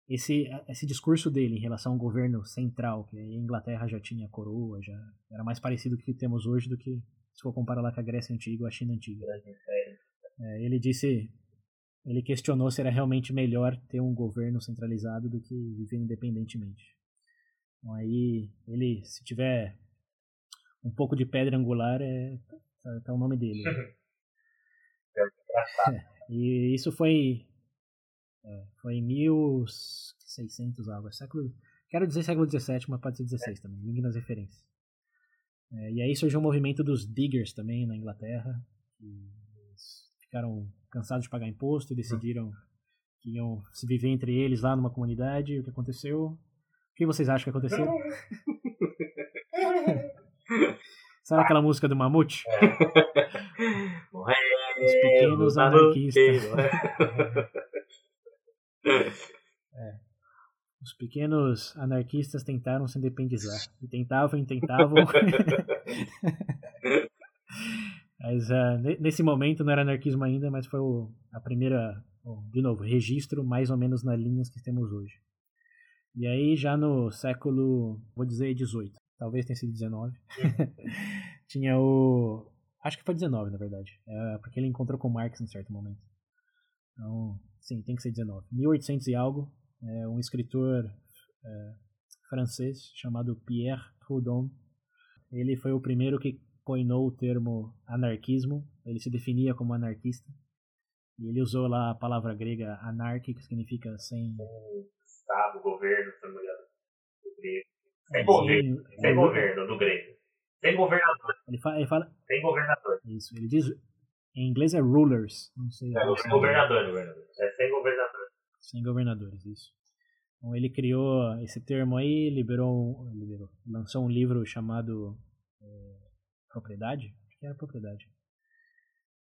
esse, esse discurso dele em relação ao governo central, que a Inglaterra já tinha coroa, já era mais parecido com o que temos hoje do que se for comparar lá com a Grécia Antiga ou a China Antiga. É, ele disse, ele questionou se era realmente melhor ter um governo centralizado do que viver independentemente. Então aí, ele, se tiver um pouco de pedra angular, é, tá, tá o nome dele. Né? *laughs* e isso foi é, foi em 1600 algo, século quero dizer século 17, mas pode ser 16 também, ligue nas referências. É, e aí surgiu o movimento dos diggers também na Inglaterra, que ficaram cansados de pagar imposto e decidiram que iam se viver entre eles lá numa comunidade. O que aconteceu? O que vocês acham que aconteceu? *laughs* Sabe aquela música do Mamute? *laughs* Os pequenos anarquistas. é. *laughs* Os pequenos anarquistas tentaram se independizar. *laughs* E tentavam e tentavam. *laughs* mas uh, nesse momento não era anarquismo ainda, mas foi o, a primeira, de novo, registro mais ou menos nas linhas que temos hoje. E aí já no século, vou dizer 18, talvez tenha sido 19, *laughs* tinha o... Acho que foi 19, na verdade. É, porque ele encontrou com Marx em certo momento. Então, sim, tem que ser 19. 1800 e algo, é, um escritor é, francês chamado Pierre Proudhon. Ele foi o primeiro que coinou o termo anarquismo. Ele se definia como anarquista. E ele usou lá a palavra grega anarque, que significa sem. Estado, governo, se não me engano. Sem, é, governo, sem, sem governo, do grego. Sem governador. Ele fala, ele fala. Sem governador. Isso, ele diz. Em inglês é rulers. Não sei. É, governador, governador. É sem governador. Sem governadores, isso. Então ele criou esse termo aí, liberou, liberou lançou um livro chamado é, Propriedade, acho que era Propriedade,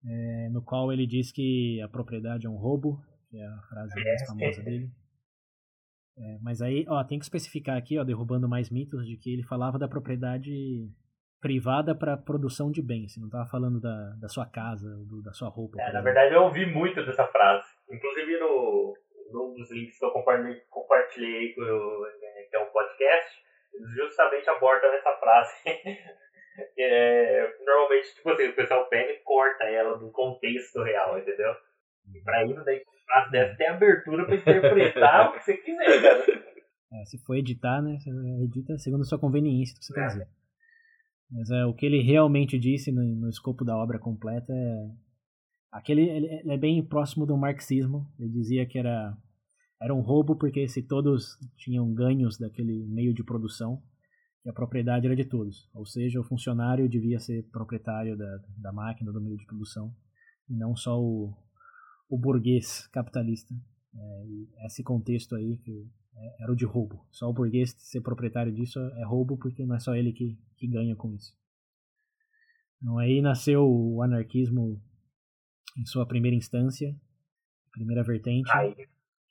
é, no qual ele diz que a propriedade é um roubo, que é a frase mais famosa dele. É, mas aí, ó, tem que especificar aqui, ó, derrubando mais mitos, de que ele falava da propriedade privada para produção de bens. Não estava falando da, da sua casa, do, da sua roupa. É, na verdade, eu ouvi muito dessa frase. Inclusive no, num dos links que eu compartilhei, né, que é um podcast, justamente aborda essa frase. *laughs* é, normalmente, tipo assim, o pessoal pega e corta ela do contexto real, entendeu? E pra isso, daí, frase dessa tem abertura pra interpretar *laughs* o que você quiser, cara. É, se for editar, né? Você edita segundo a sua conveniência, o que você quer é. dizer. Mas é, o que ele realmente disse no, no escopo da obra completa é Aquele ele é bem próximo do marxismo. Ele dizia que era era um roubo porque se todos tinham ganhos daquele meio de produção, que a propriedade era de todos. Ou seja, o funcionário devia ser proprietário da, da máquina, do meio de produção, e não só o, o burguês capitalista. É, esse contexto aí que é, era o de roubo. Só o burguês ser proprietário disso é roubo porque não é só ele que, que ganha com isso. Então aí nasceu o anarquismo em sua primeira instância, primeira vertente,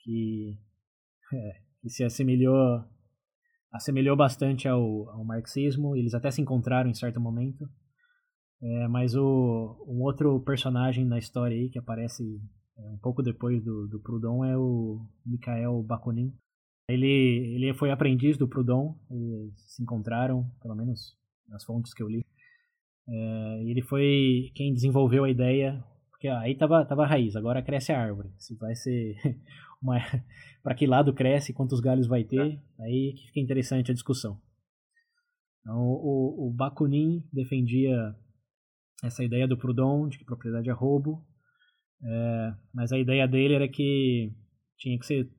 que, é, que se assemelhou assemelhou bastante ao, ao marxismo. Eles até se encontraram em certo momento. É, mas o, um outro personagem na história aí que aparece é, um pouco depois do, do Proudhon é o Mikhail Bakunin. Ele, ele foi aprendiz do Proudhon, eles se encontraram, pelo menos nas fontes que eu li. É, ele foi quem desenvolveu a ideia porque aí tava, tava a raiz, agora cresce a árvore. Se vai ser *laughs* uma para que lado cresce, quantos galhos vai ter, aí que fica interessante a discussão. Então, o, o Bakunin defendia essa ideia do Proudhon, de que propriedade é roubo, é, mas a ideia dele era que tinha que ser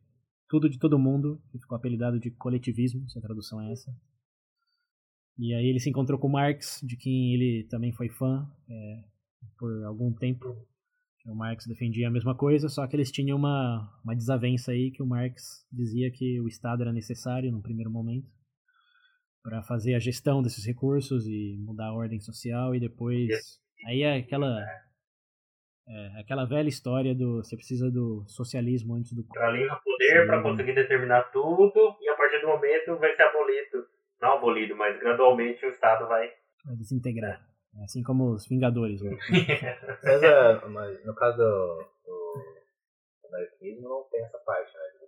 tudo de todo mundo, que ficou apelidado de coletivismo, se a tradução é essa. E aí ele se encontrou com Marx, de quem ele também foi fã é, por algum tempo. O Marx defendia a mesma coisa, só que eles tinham uma, uma desavença aí que o Marx dizia que o Estado era necessário num primeiro momento para fazer a gestão desses recursos e mudar a ordem social e depois aí é aquela é, aquela velha história do você precisa do socialismo antes do para ali no poder para conseguir determinar tudo e a partir do momento vai ser abolido. Não abolido mas gradualmente o Estado vai vai desintegrar Assim como os Vingadores. Né? *laughs* mas, é, mas no caso do, do anarquismo não tem essa parte, né?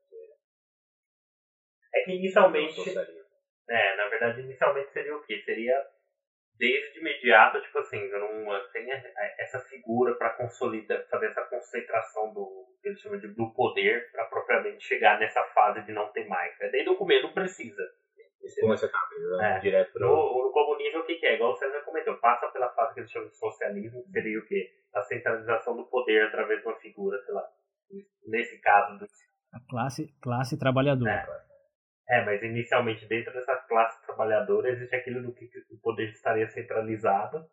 É que inicialmente. É, na verdade, inicialmente seria o quê? Seria desde imediato, tipo assim, não tem essa figura para consolidar, fazer essa concentração do que eles chamam de do poder para propriamente chegar nessa fase de não ter mais. É desde o começo não precisa. Começa a é. direto no, no comunismo o que, que, é? Igual o César comentou, passa pela fase que eles chamam de socialismo, que seria o quê? a centralização do poder através de uma figura, sei lá. Nesse caso do A classe, classe trabalhadora. É. é, mas inicialmente dentro dessa classe trabalhadora existe aquilo do que o poder estaria centralizado.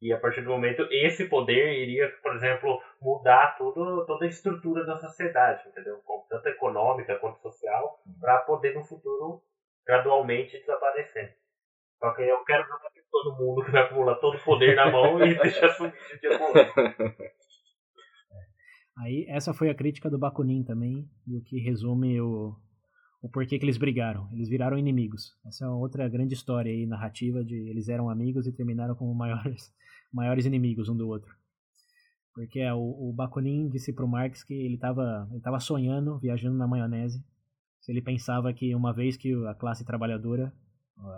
E a partir do momento, esse poder iria, por exemplo, mudar tudo, toda a estrutura da sociedade, entendeu? Tanto econômica quanto social, para poder no futuro gradualmente desaparecer. Só que eu quero ver todo mundo que vai acumular todo o poder na mão e *laughs* deixar sumir de dia Aí, essa foi a crítica do Bakunin também, e o que resume o, o porquê que eles brigaram. Eles viraram inimigos. Essa é outra grande história aí, narrativa de eles eram amigos e terminaram como maiores, *laughs* maiores inimigos um do outro. Porque é, o, o Bakunin disse pro Marx que ele estava ele tava sonhando, viajando na maionese. Se ele pensava que uma vez que a classe trabalhadora,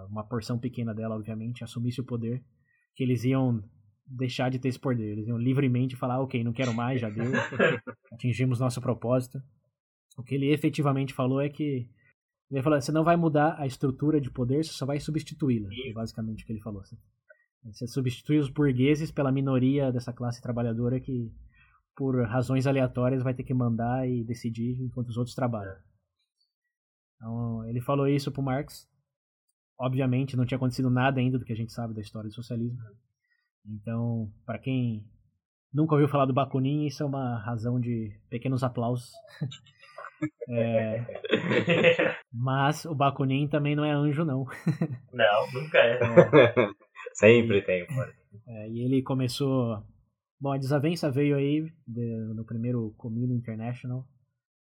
uma porção pequena dela, obviamente, assumisse o poder, que eles iam deixar de ter esse poder. Eles iam livremente falar, ok, não quero mais, já deu, *laughs* atingimos nosso propósito. O que ele efetivamente falou é que ele falou, você não vai mudar a estrutura de poder, você só vai substituí-la. É basicamente o que ele falou. Você substitui os burgueses pela minoria dessa classe trabalhadora que, por razões aleatórias, vai ter que mandar e decidir enquanto os outros trabalham. Então, ele falou isso para Marx. Obviamente, não tinha acontecido nada ainda do que a gente sabe da história do socialismo. Então, para quem nunca ouviu falar do Bakunin, isso é uma razão de pequenos aplausos. *laughs* é... Mas o Bakunin também não é anjo, não. *laughs* Não, nunca é. é. *laughs* Sempre tem, É, e ele começou. Bom, a desavença veio aí de, no primeiro Comino International.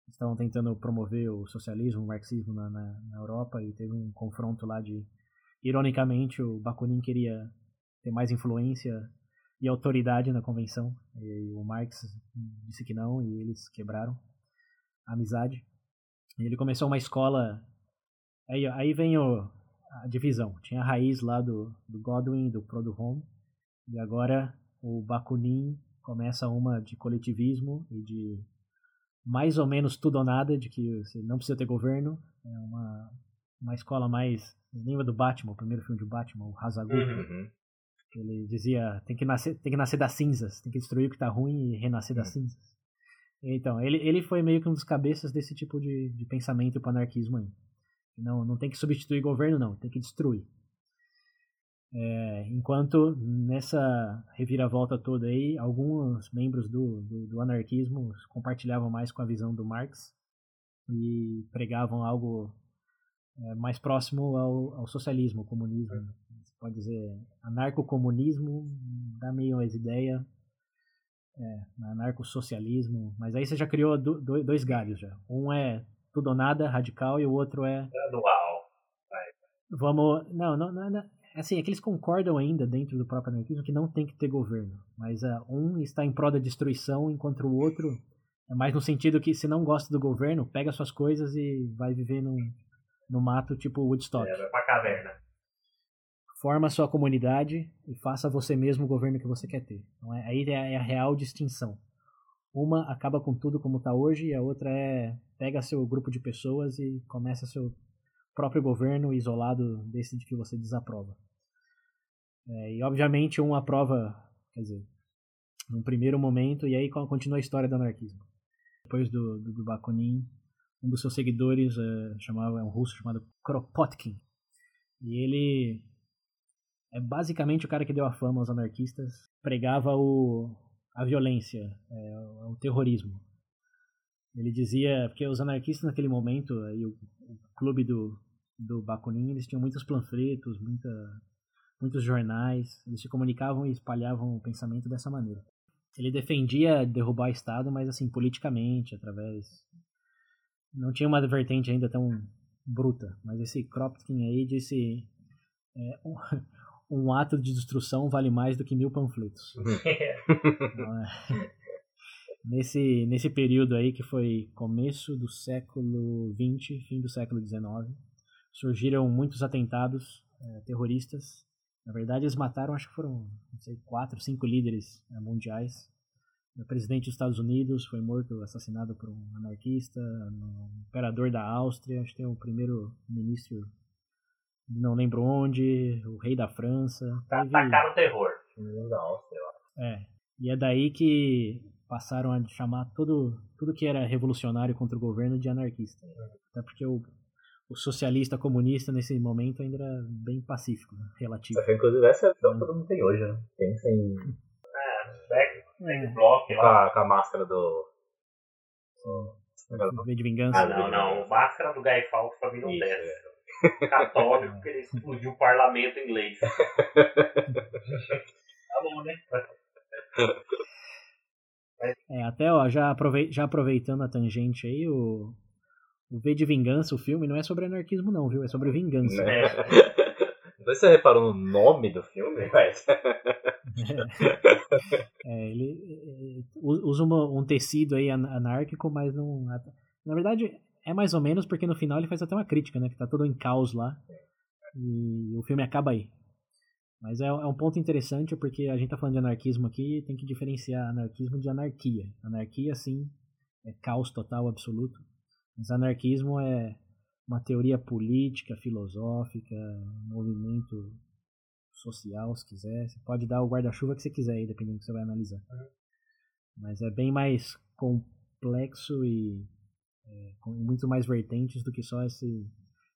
Estavam tentando promover o socialismo, o marxismo na, na, na Europa e teve um confronto lá de. Ironicamente, o Bakunin queria ter mais influência e autoridade na convenção. E o Marx disse que não e eles quebraram a amizade. E ele começou uma escola. Aí, aí vem o, a divisão. Tinha a raiz lá do, do Godwin, do Produhome. E agora o Bakunin começa uma de coletivismo e de mais ou menos tudo ou nada, de que você não precisa ter governo. É uma, uma escola mais. Lembra do Batman, o primeiro filme de Batman, o Hazagul? Uhum. Ele dizia, tem que nascer, tem que nascer das cinzas, tem que destruir o que está ruim e renascer das cinzas. Então, ele, ele foi meio que um dos cabeças desse tipo de, de pensamento para anarquismo aí. Não, não tem que substituir governo, não, tem que destruir. É, enquanto nessa reviravolta toda aí, alguns membros do, do, do, anarquismo compartilhavam mais com a visão do Marx e pregavam algo é, mais próximo ao, ao socialismo, ao comunismo pode dizer, anarcocomunismo, dá meio as ideias, é, anarcossocialismo, mas aí você já criou do, dois galhos já. Um é tudo ou nada, radical, e o outro é... Gradual. Vamos... Não, não, não, não, assim, é que eles concordam ainda dentro do próprio anarquismo que não tem que ter governo, mas uh, um está em prol da destruição, enquanto o outro é mais no sentido que se não gosta do governo, pega suas coisas e vai viver no, no mato, tipo Woodstock. É, vai pra caverna forma a sua comunidade e faça você mesmo o governo que você quer ter. Então, é, aí é a real distinção. Uma acaba com tudo como está hoje e a outra é pega seu grupo de pessoas e começa seu próprio governo isolado desse de que você desaprova. É, e obviamente um aprova, quer dizer, num primeiro momento e aí continua a história do anarquismo. Depois do, do, do Bakunin, um dos seus seguidores é, chamava é um russo chamado Kropotkin e ele é basicamente o cara que deu a fama aos anarquistas, pregava o, a violência, é, o, o terrorismo. Ele dizia, porque os anarquistas naquele momento, aí o, o clube do, do Bakunin, eles tinham muitos panfletos, muita, muitos jornais, eles se comunicavam e espalhavam o pensamento dessa maneira. Ele defendia derrubar o Estado, mas assim, politicamente, através... Não tinha uma vertente ainda tão bruta, mas esse Kropotkin aí disse... É, um *laughs* ato de destruição vale mais do que mil panfletos. *laughs* então, é, nesse, nesse período aí, que foi começo do século XX, fim do século XIX, surgiram muitos atentados é, terroristas. Na verdade, eles mataram, acho que foram, não sei, quatro, cinco líderes é, mundiais. O presidente dos Estados Unidos foi morto, assassinado por um anarquista. O imperador da Áustria, acho que tem o primeiro ministro não lembro onde, o rei da França. Tá, teve... O terror. Da Áustria, É. E é daí que passaram a chamar todo, tudo que era revolucionário contra o governo de anarquista. Até porque o, o socialista comunista nesse momento ainda era bem pacífico, né, relativo. Inclusive, essa é a visão que todo mundo tem hoje, né? Pensa em. É, back, É, block Com lá. a, com a máscara do. V de vingança. Ah, não, não. Máscara do Guy Fawkes pra mim não Isso, desce. *laughs* Católico, porque ele explodiu o parlamento inglês. *laughs* tá bom, né? *laughs* É, até ó, já, aprovei- já aproveitando a tangente aí, o, o V de Vingança, o filme, não é sobre anarquismo não, viu? É sobre vingança. Né? *laughs* Não sei se você reparou no nome do filme, *laughs* mas. É, ele é, u- usa um tecido aí an- anárquico, mas não. Na verdade, é mais ou menos porque no final ele faz até uma crítica, né? Que tá todo em caos lá. E o filme acaba aí. Mas é, é um ponto interessante porque a gente tá falando de anarquismo aqui tem que diferenciar anarquismo de anarquia. Anarquia, sim, é caos total, absoluto. Mas anarquismo é uma teoria política, filosófica, um movimento social, se quiser. Você pode dar o guarda-chuva que você quiser aí, dependendo do que você vai analisar. Mas é bem mais complexo e é, com muito mais vertentes do que só esse,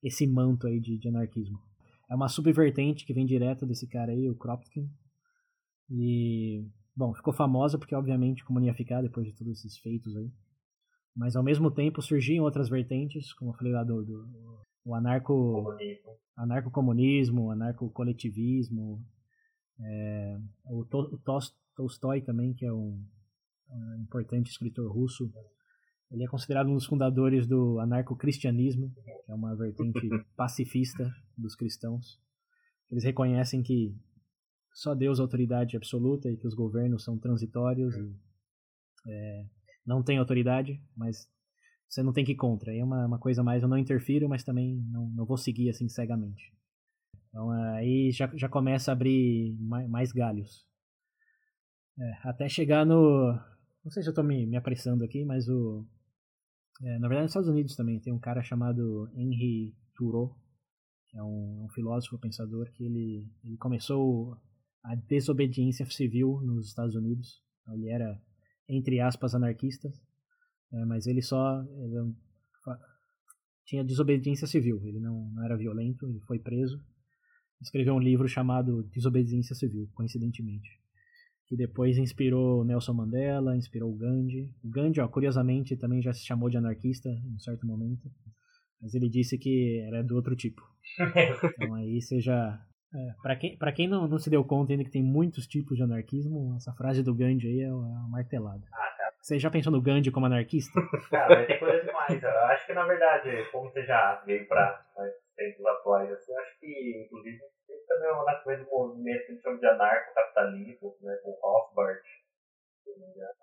esse manto aí de, de anarquismo. É uma subvertente que vem direto desse cara aí, o Kropotkin. E, bom, ficou famosa porque, obviamente, como não ia ficar depois de todos esses feitos aí. Mas, ao mesmo tempo, surgiam outras vertentes, como eu falei lá do, do o anarco Comunismo. anarcocomunismo, anarcocoletivismo, é, o, to, o Tolstói também, que é um, um importante escritor russo, ele é considerado um dos fundadores do anarcocristianismo, que é uma vertente *laughs* pacifista dos cristãos. Eles reconhecem que só Deus é autoridade absoluta e que os governos são transitórios e é, não tem autoridade, mas você não tem que ir contra. É uma, uma coisa mais, eu não interfiro, mas também não, não vou seguir assim cegamente. Então aí já, já começa a abrir mais, mais galhos. É, até chegar no. Não sei se eu tô me, me apressando aqui, mas o. é, na verdade, nos Estados Unidos também tem um cara chamado Henry Thoreau, que é um, um filósofo pensador que ele, ele começou a desobediência civil nos Estados Unidos. Ele era, entre aspas, anarquista, é, mas ele só ele fa- tinha desobediência civil. Ele não, não era violento, ele foi preso. Escreveu um livro chamado Desobediência Civil, coincidentemente. Que depois inspirou Nelson Mandela, inspirou o Gandhi. O Gandhi, ó, curiosamente, também já se chamou de anarquista em um certo momento. Mas ele disse que era do outro tipo. *laughs* Então aí você já. É, para quem, pra quem não, não se deu conta ainda que tem muitos tipos de anarquismo, essa frase do Gandhi aí é uma martelada. Ah, cara. Você já pensou no Gandhi como anarquista? *laughs* Cara, ter coisa demais. Eu acho que, na verdade, como você já veio pra mais tempos atuais, assim, eu acho que, inclusive, também uma coisa do movimento que eles chamam de anarcocapitalismo, né, com Rothbard.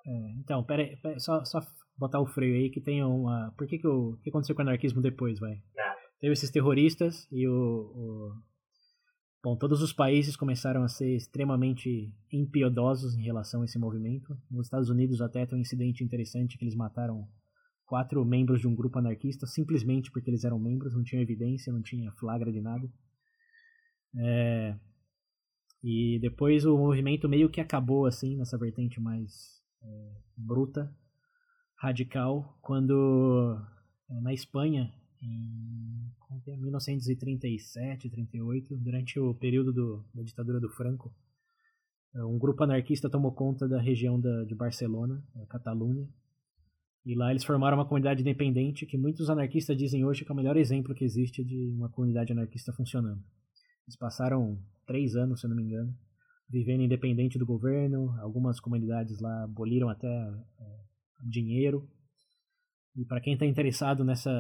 É, então, pera aí, pera só, só botar o freio aí que tem uma. Por que, que, o, o que aconteceu com o anarquismo depois, vai? Ah. Teve esses terroristas e o, o- Bom, todos os países começaram a ser extremamente impiedosos em relação a esse movimento. Nos Estados Unidos até tem um incidente interessante que eles mataram quatro membros de um grupo anarquista simplesmente porque eles eram membros, não tinha evidência, não tinha flagra de nada. É, e depois o movimento meio que acabou assim nessa vertente mais é, bruta, radical, quando é, na Espanha, em como que é, 1937, 38, durante o período do, da ditadura do Franco, é, um grupo anarquista tomou conta da região da, de Barcelona, a Catalunha, e lá eles formaram uma comunidade independente que muitos anarquistas dizem hoje que é o melhor exemplo que existe de uma comunidade anarquista funcionando. Eles passaram três anos, se eu não me engano, vivendo independente do governo. Algumas comunidades lá aboliram até é, dinheiro. E para quem está interessado nessa,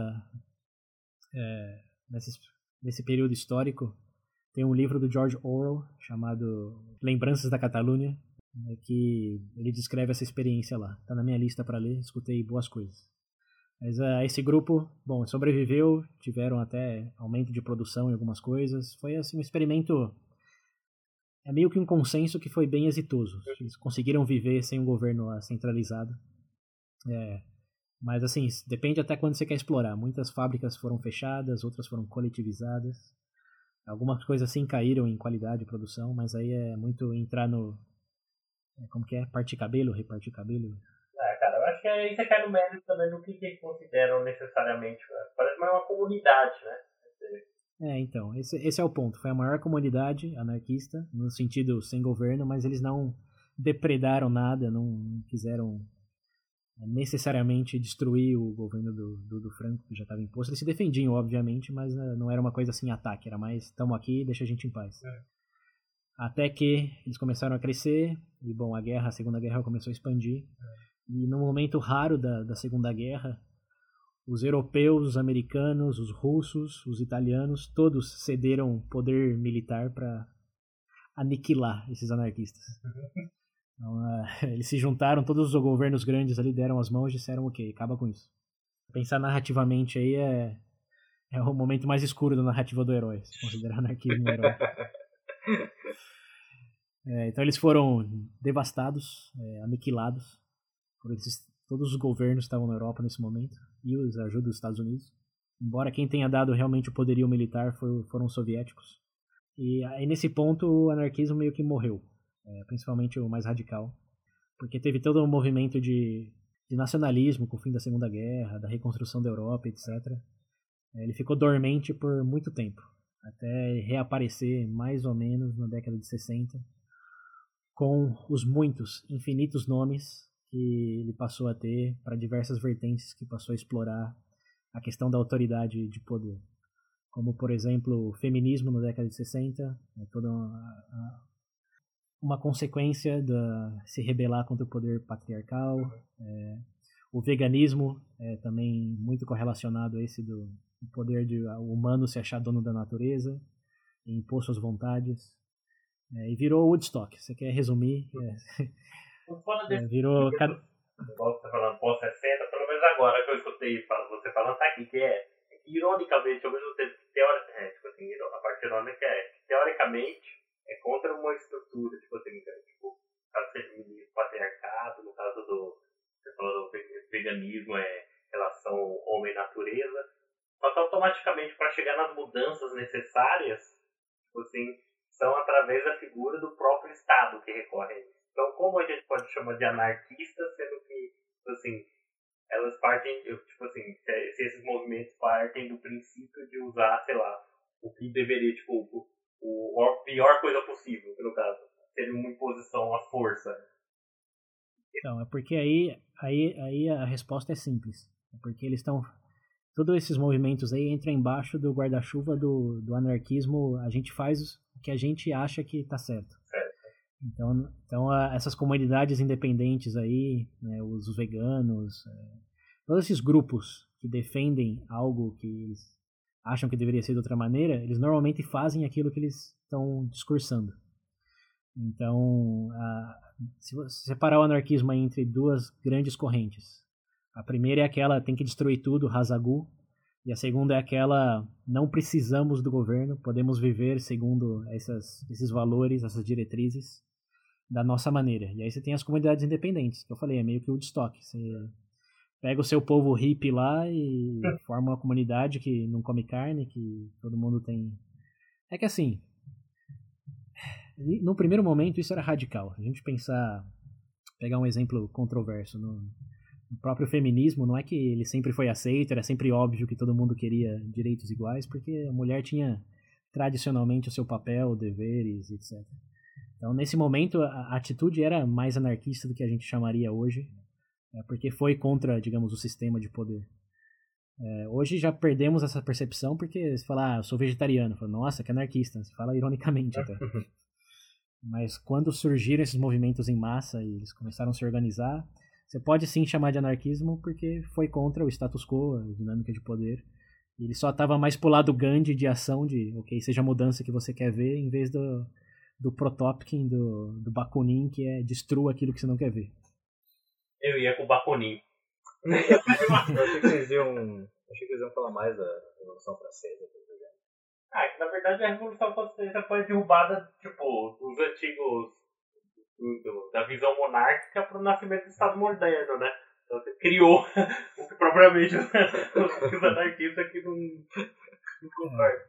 é, nesse, nesse período histórico, tem um livro do George Orwell chamado Lembranças da Catalunha, né, que ele descreve essa experiência lá. Está na minha lista para ler, escutei boas coisas. Mas uh, esse grupo, bom, sobreviveu, tiveram até aumento de produção em algumas coisas. Foi assim um experimento é meio que um consenso que foi bem exitoso. Eles conseguiram viver sem um governo lá centralizado. É, mas assim, depende até quando você quer explorar. Muitas fábricas foram fechadas, outras foram coletivizadas. Algumas coisas sim caíram em qualidade de produção, mas aí é muito entrar no Como que é? Partir cabelo, repartir cabelo? É, acho que aí você cai no mérito também do que, que eles consideram necessariamente. Né? Parece mais uma comunidade, né? É, então, esse, esse é o ponto. Foi a maior comunidade anarquista, no sentido sem governo, mas eles não depredaram nada, não quiseram necessariamente destruir o governo do, do, do Franco, que já estava imposto. Eles se defendiam, obviamente, mas né, não era uma coisa assim, ataque, era mais, estamos aqui, deixa a gente em paz. É. Até que eles começaram a crescer, e bom, a guerra, a Segunda Guerra começou a expandir, é. E no momento raro da, da Segunda Guerra, os europeus, os americanos, os russos, os italianos, todos cederam poder militar para aniquilar esses anarquistas. *laughs* Então, uh, *laughs* eles se juntaram, todos os governos grandes ali deram as mãos e disseram, ok, acaba com isso. Pensar narrativamente aí é, é o momento mais escuro da narrativa do herói, se considerar anarquismo um herói. *laughs* É, então eles foram devastados, é, aniquilados todos os governos estavam na Europa nesse momento e os ajuda dos Estados Unidos. Embora quem tenha dado realmente o poderio militar foi, foram os soviéticos. E aí nesse ponto o anarquismo meio que morreu é, principalmente o mais radical, porque teve todo um movimento de, de, nacionalismo com o fim da Segunda Guerra, da reconstrução da Europa, etc. É, ele ficou dormente por muito tempo, até reaparecer mais ou menos na década de 60, com os muitos, infinitos nomes que ele passou a ter para diversas vertentes que passou a explorar a questão da autoridade de poder. Como, por exemplo, o feminismo na década de 60, né, toda a, uma consequência de se rebelar contra o poder patriarcal. É, o veganismo é também muito correlacionado a esse do, do poder de o humano se achar dono da natureza e impor suas vontades. É, e virou Woodstock. Você quer resumir? É, *laughs* é, virou. Cada... Você falando pós-60, pelo menos agora que eu escutei você falando, tá aqui, que é, é que ironicamente, ao mesmo tempo, teoricamente, é, tipo assim, a parte irônica é que teoricamente é contra uma estrutura, tipo assim, né? tipo, no caso feminismo, patriarcado, no caso do, você falou do veganismo, é relação homem-natureza, só que automaticamente para chegar nas mudanças necessárias, tipo assim, são através da figura do próprio Estado que recorre a isso. Então, como a gente pode chamar de anarquista, sendo que, tipo assim, elas partem, tipo assim, se esses movimentos partem do princípio de usar, sei lá, o que deveria, tipo, o, a pior coisa possível, no caso. Seria uma imposição à força. Então, é porque aí, aí, aí a resposta é simples. É porque eles estão. Todos esses movimentos aí entram embaixo do guarda-chuva do, do anarquismo. A gente faz o que a gente acha que está certo. Então, então essas comunidades independentes aí, né, os veganos, é, todos esses grupos que defendem algo que eles acham que deveria ser de outra maneira, eles normalmente fazem aquilo que eles estão discursando. Então, a, se você separar o anarquismo entre duas grandes correntes, a primeira é aquela tem que destruir tudo, Hazagu, e a segunda é aquela não precisamos do governo, podemos viver segundo essas, esses valores, essas diretrizes da nossa maneira. E aí você tem as comunidades independentes, que eu falei, é meio que o Woodstock. Você pega o seu povo hippie lá e *laughs* forma uma comunidade que não come carne, que todo mundo tem. É que assim, no primeiro momento isso era radical. A gente pensar, pegar um exemplo controverso no, no próprio feminismo, não é que ele sempre foi aceito, era sempre óbvio que todo mundo queria direitos iguais, porque a mulher tinha tradicionalmente o seu papel, deveres, etc. Então, nesse momento, a atitude era mais anarquista do que a gente chamaria hoje, é porque foi contra, digamos, o sistema de poder. É, hoje já perdemos essa percepção porque você fala, ah, eu sou vegetariano. Fala, Nossa, que anarquista. Você fala ironicamente até. *laughs* Mas quando surgiram esses movimentos em massa e eles começaram a se organizar, você pode sim chamar de anarquismo porque foi contra o status quo, a dinâmica de poder. Ele só estava mais pro lado Gandhi de ação, de ok, seja a mudança que você quer ver, em vez do, do Protopkin, do, do Bakunin, que é destrua aquilo que você não quer ver eu ia com o Baconinho. *laughs* eu achei que eles iam. Achei que eles iam falar mais da Revolução Francesa, por exemplo. Ah, que na verdade a Revolução Francesa foi derrubada, tipo, dos antigos. Da visão monárquica para o nascimento do Estado moderno, né? Então você criou *laughs* o que propriamente *laughs* os, os anarquistas aqui não, não concordam.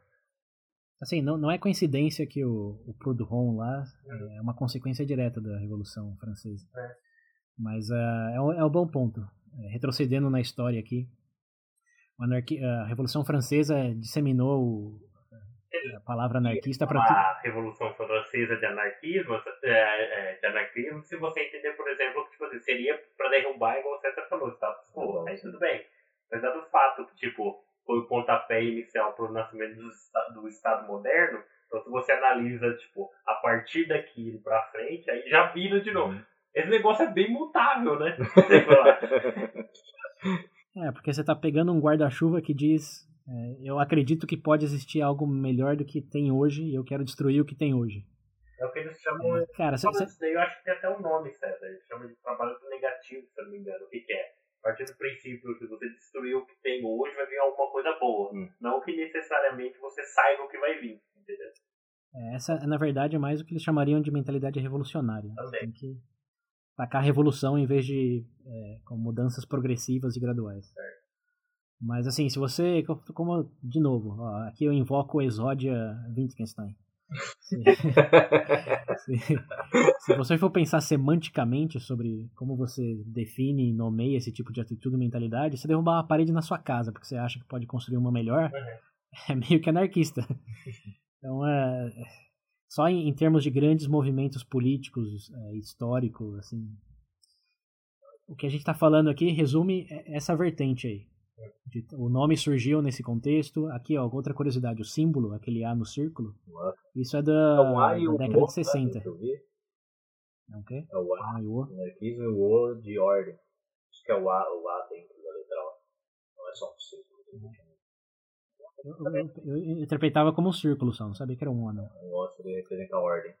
Assim, não, não é coincidência que o, o Proudhon lá é uma consequência direta da Revolução Francesa. É. Mas uh, é, um, é um bom ponto. É, retrocedendo na história aqui, o anarqui- a Revolução Francesa disseminou o- a palavra anarquista para tudo. a Revolução Francesa de anarquismo, é, de anarquismo, se você entender, por exemplo, que tipo, seria para derrubar, igual você até falou, status quo, aí tudo bem. Apesar do fato que, tipo, foi o pontapé inicial para o nascimento do, do Estado moderno, então se você analisa, tipo, a partir daquilo para frente, aí já vira de novo. Esse negócio é bem mutável, né? *laughs* É, porque você tá pegando um guarda-chuva que diz: é, Eu acredito que pode existir algo melhor do que tem hoje e eu quero destruir o que tem hoje. É o que eles chamam Cara, você, daí, eu acho que tem até um nome, César. Eles chamam de trabalho negativo, se eu não me engano. O que, que é? A partir do princípio que você destruir o que tem hoje, vai vir alguma coisa boa. Hum. Não que necessariamente você saiba o que vai vir. Entendeu? É, Essa, na verdade, é mais o que eles chamariam de mentalidade revolucionária. Também. tem que tacar a revolução em vez de é, com mudanças progressivas e graduais. Mas, assim, se você. Como, de novo, ó, aqui eu invoco o Exódia Wittgenstein. Se, você for pensar semanticamente sobre como você define e nomeia esse tipo de atitude e mentalidade, você derrubar uma parede na sua casa porque você acha que pode construir uma melhor, é meio que anarquista. Então, é, só em, em termos de grandes movimentos políticos, é, históricos, assim, o que a gente está falando aqui resume é- essa vertente aí. De- o nome surgiu nesse contexto. Aqui, ó, outra curiosidade, o símbolo, aquele A no círculo, Nossa. isso é da, É da década O, de 60. né. É o quê? É o A, Ah, e o O. anarquismo e o O de ordem. Acho que é o A, o A dentro da letra O. Não é só um círculo. Eu, eu- eu interpretava como um círculo só, não sabia que era um ano. O O seria representa a ordem.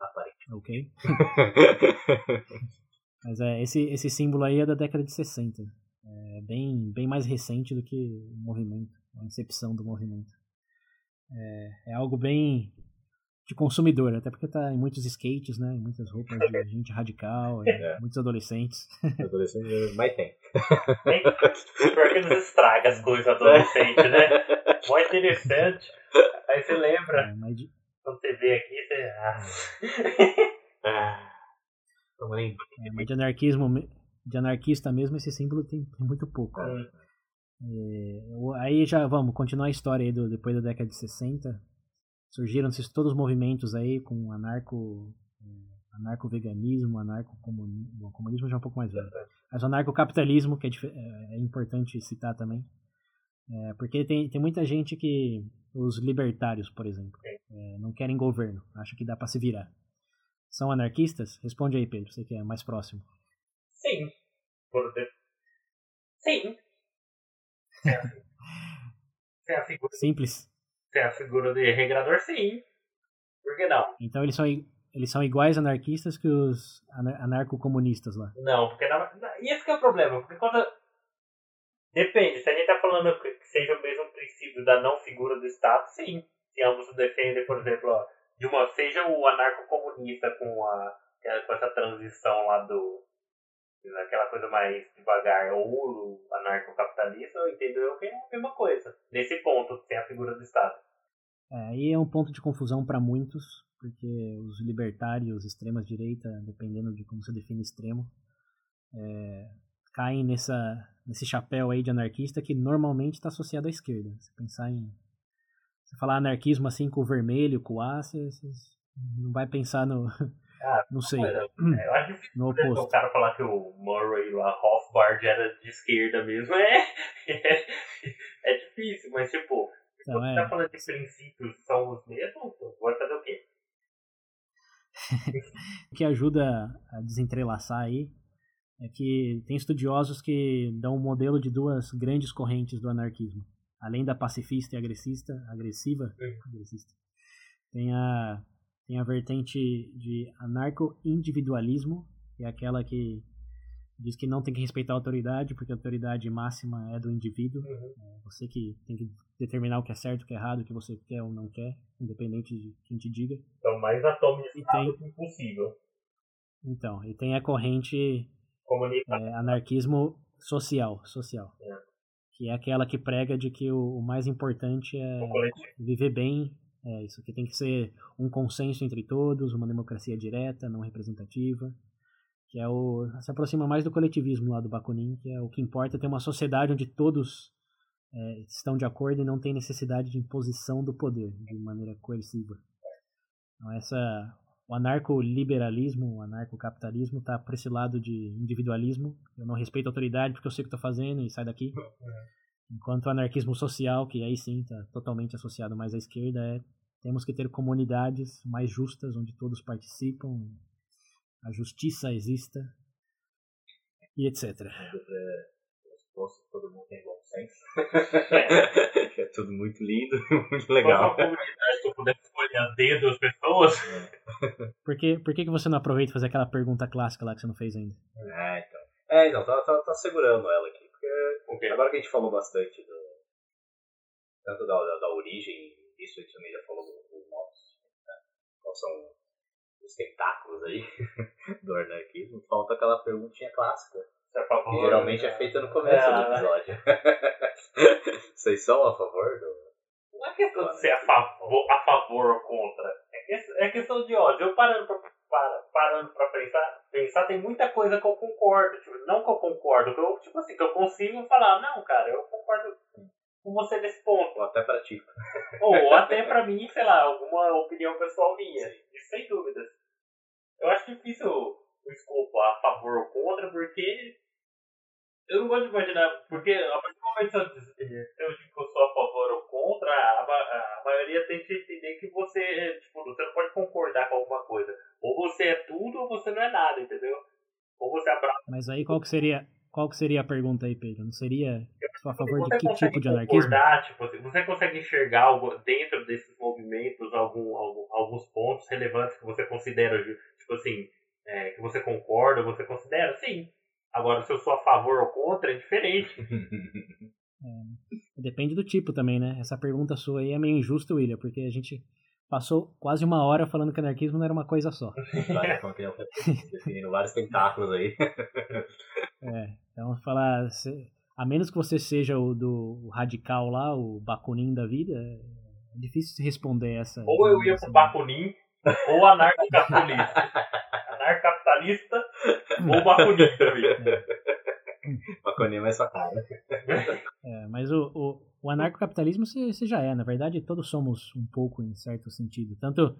Aparente. Ok? *laughs* Mas é, esse, esse símbolo aí é da década de 60. É bem, bem mais recente do que o movimento, a incepção do movimento. É, é algo bem de consumidor, até porque tá em muitos skates, né? Em muitas roupas de *laughs* gente radical, em É. muitos adolescentes. *laughs* Adolescente, mas tem. Pior que nos estraga as coisas adolescentes, né? Mó interessante. Aí você lembra, É, mas de- quando você vê aqui, você. Ah. Nem. é, mas de anarquismo, de anarquista mesmo, esse símbolo tem, tem muito pouco. É, o- aí já vamos continuar a história aí do, depois da década de 60. Surgiram esses todos os movimentos aí com anarco é, anarco-veganismo, anarco-comunismo. O comunismo já é um pouco mais velho. Mas o anarcocapitalismo, que é, é- é importante citar também. É, porque tem, tem muita gente que. Os libertários, por exemplo, é, não querem governo, acham que dá pra se virar. São anarquistas? Responde aí, Pedro, você que é mais próximo. Sim. Por de... Sim. Sem a, *laughs* a figura, Simples. sem a figura de regrador, sim. Por que não? Então eles são, eles são iguais anarquistas que os anar- anarcocomunistas lá. Não, porque na, esse que é o problema, porque quando. Depende, se a gente tá falando que que seja o mesmo princípio da não figura do Estado, sim. Se ambos defendem, por exemplo, ó, de uma, seja o anarcocomunista com a com essa transição lá do. aquela coisa mais devagar, ou o anarcocapitalista, eu entendo eu que é a mesma coisa. Nesse ponto, sem a figura do Estado. É, é um ponto de confusão para muitos, porque os libertários, extremas direita, dependendo de como você define extremo, é, caem nessa, nesse chapéu aí de anarquista que normalmente está associado à esquerda. Se pensar em. Se falar anarquismo assim com o vermelho, com o A, você, você não vai pensar no. *laughs* Ah, não sei, Mas, *clears throat* é, eu acho difícil no né, o oposto. cara falar que o Murray lá, Rothbard era de esquerda mesmo, é, *laughs* é, difícil, mas tipo, se Então, você é. tá falando de princípios são os mesmos, vai fazer o quê? *laughs* O que ajuda a desentrelaçar aí é que tem estudiosos que dão um modelo de duas grandes correntes do anarquismo. Além da pacifista e agressista, agressiva, agressista, tem a, tem a vertente de anarco-individualismo, que é aquela que diz que não tem que respeitar a autoridade, porque a autoridade máxima é do indivíduo. É você que tem que determinar o que é certo, o que é errado, o que você quer ou não quer, independente de quem te diga. Então, mais atomizado tem- que impossível. Então, e tem a corrente é, anarquismo social, social. É. que é aquela que prega de que o, o mais importante é viver bem, é isso que tem que ser um consenso entre todos, uma democracia direta, não representativa, que é o se aproxima mais do coletivismo lá do Bakunin, que é o que importa é ter uma sociedade onde todos é, estão de acordo e não tem necessidade de imposição do poder de maneira coerciva. Então essa o anarcoliberalismo, o anarcocapitalismo está para esse lado de individualismo. Eu não respeito a autoridade porque eu sei o que estou fazendo e sai daqui. Enquanto o anarquismo social, que aí sim está totalmente associado mais à esquerda, é temos que ter comunidades mais justas onde todos participam, a justiça exista e etc. Todo mundo tem bom. *laughs* é tudo muito lindo, *laughs* muito legal. Se a comunidade pudesse escolher dedo as pessoas. Por que, por que, que você não aproveita e fazer aquela pergunta clássica lá que você não fez ainda? É, então. É, então, tá, tá, tá segurando ela aqui. Porque Okay. agora que a gente falou bastante do. Tanto da, da, da origem, isso a gente também já falou dos modos. Né? Quais são os tentáculos aí *laughs* do anarquismo. Falta aquela perguntinha clássica. É a favor, geralmente é feita no começo É, do né? episódio. *laughs* Vocês são a favor do. Não é questão de ser a favor, a favor ou contra. É, é questão de ódio. Eu parando pra, para- parando pra pensar, pensar, tem muita coisa que eu concordo. Tipo, não que eu concordo, que eu, tipo assim, que eu consigo falar, não, cara, eu concordo com você nesse ponto. Ou até pratico. *laughs* Ou até pra mim, sei lá, alguma opinião pessoal minha. Isso sem dúvidas. Eu acho difícil o escopo a favor ou contra, porque eu não gosto de imaginar, porque a partir do momento que eu diz- eu eu sou a favor ou contra, a, ma- a maioria tem que entender que você, tipo, você não pode concordar com alguma coisa. Ou você é tudo ou você não é nada, entendeu? Ou você abraça Mas aí qual que seria, qual que seria a pergunta aí, Pedro? Não seria a favor de que tipo de anarquismo? tipo, assim, você consegue enxergar algo dentro desses movimentos, algum, algum- alguns pontos relevantes que você considera, tipo assim, é, que você concorda, você considera? Sim. Agora, se eu sou a favor ou contra, é diferente. *laughs* Depende do tipo também, né? Essa pergunta sua aí é meio injusta, William, porque a gente passou quase uma hora falando que anarquismo não era uma coisa só. *laughs* Definindo vários tentáculos aí. *laughs* É, então falar, se- a menos que você seja o do o radical lá, o Bakunin da vida, é difícil se responder essa. Ou eu ia pro Bakunin, ou anarcocapitalista. Anarcocapitalista ou Bakunin também. *laughs* Baconinha mais sua cara. É, mas o, o, o anarcocapitalismo você já é, na verdade todos somos um pouco em certo sentido, tanto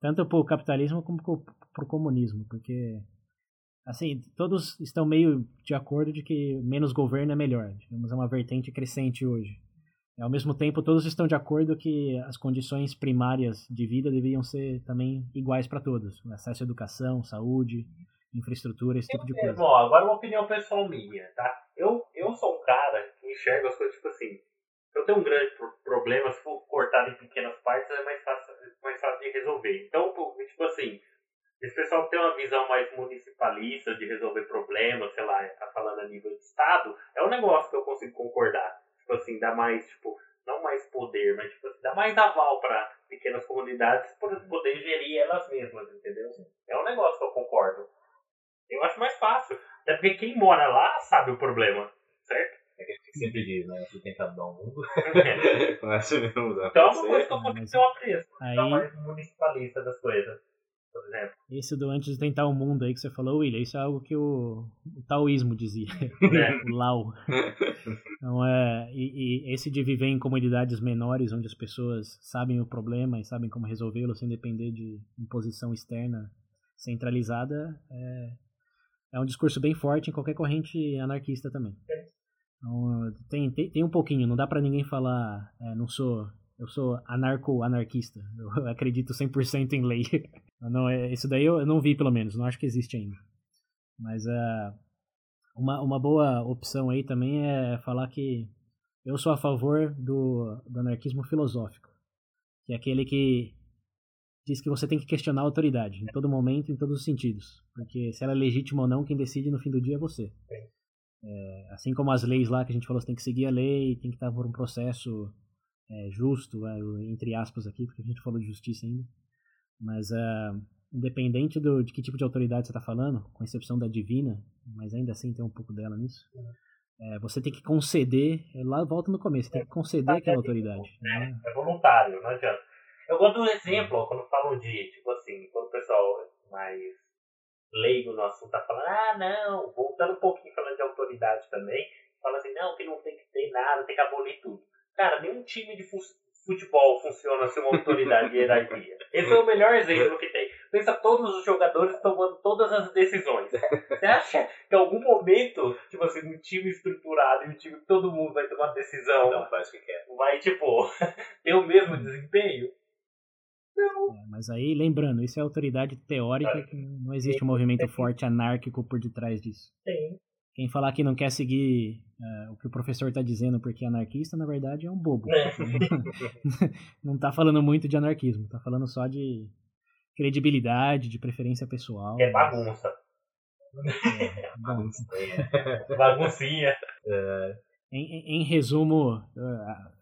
tanto pro capitalismo como pro, pro comunismo, porque assim, todos estão meio de acordo de que menos governo é melhor, digamos, é uma vertente crescente hoje. E, ao mesmo tempo, todos estão de acordo que as condições primárias de vida deveriam ser também iguais para todos, acesso à educação, saúde, infraestrutura, esse tipo de coisa. Agora uma opinião pessoal minha, tá? Eu, eu sou um cara que enxerga as coisas, tipo assim, eu tenho um grande pro- problema, se for cortado em pequenas partes, é mais fácil, mais fácil de resolver. Então, tipo assim, esse pessoal que tem uma visão mais municipalista de resolver problemas, sei lá, tá falando a nível de Estado, é um negócio que eu consigo concordar. Tipo assim, dá mais, tipo, não mais poder, mas tipo assim, dá mais aval para pequenas comunidades por poder gerir elas mesmas, entendeu? É um negócio que eu concordo. Eu acho mais fácil. Até porque quem mora lá sabe o problema, certo? É que a gente sempre diz, né? Você tenta mudar o mundo. *laughs* então Começa a mudar é uma coisa que eu consigo ter um apreço. Aí- Então, mais municipalista das coisas, por exemplo. Esse do antes de tentar o mundo aí que você falou, William, isso é algo que o, o taoísmo dizia, né? *laughs* o Lao. Então, é, e, e esse de viver em comunidades menores, onde as pessoas sabem o problema e sabem como resolvê-lo sem depender de imposição externa centralizada, é, é um discurso bem forte em qualquer corrente anarquista também. Então, tem, tem, tem um pouquinho, não dá pra ninguém falar, é, não sou, eu sou anarco-anarquista, eu *laughs* acredito 100% em lei. *laughs* Não, é, isso daí eu, eu não vi pelo menos, não acho que existe ainda. Mas é, uma, uma boa opção aí também é falar que eu sou a favor do, do anarquismo filosófico, que é aquele que diz que você tem que questionar a autoridade em todo momento, em todos os sentidos, porque se ela é legítima ou não, quem decide no fim do dia é você. É, assim como as leis lá que a gente falou, você tem que seguir a lei, tem que estar por um processo é, justo, é, entre aspas aqui, porque a gente falou de justiça ainda, mas é, independente do, de que tipo de autoridade você está falando, com exceção da divina, mas ainda assim tem um pouco dela nisso, é, você tem que conceder, lá volta no começo, tem que conceder aquela autoridade. Né? É voluntário, não adianta. Eu gosto do exemplo, ó, quando falam de, tipo assim, quando o pessoal mais leigo no assunto tá falando, ah, não, voltando um pouquinho falando de autoridade também, fala assim, não, que não tem que ter nada, tem que abolir tudo. Cara, nenhum time de futebol funciona sem uma autoridade e hierarquia. Esse é o melhor exemplo que tem. Pensa todos os jogadores tomando todas as decisões. Você acha que em algum momento, tipo assim, um time estruturado e um time que todo mundo vai tomar decisão. Não faz o que quer. Vai, tipo, *laughs* ter o mesmo desempenho? Não. É, mas aí, lembrando, isso é autoridade teórica, que não existe um movimento forte anárquico por detrás disso. Sim. Quem falar que não quer seguir uh, o que o professor está dizendo porque é anarquista, na verdade é um bobo. É. *laughs* não está falando muito de anarquismo, está falando só de credibilidade, de preferência pessoal. É bagunça. É, bagunça. *laughs* Baguncinha. É. Em, em, resumo, uh,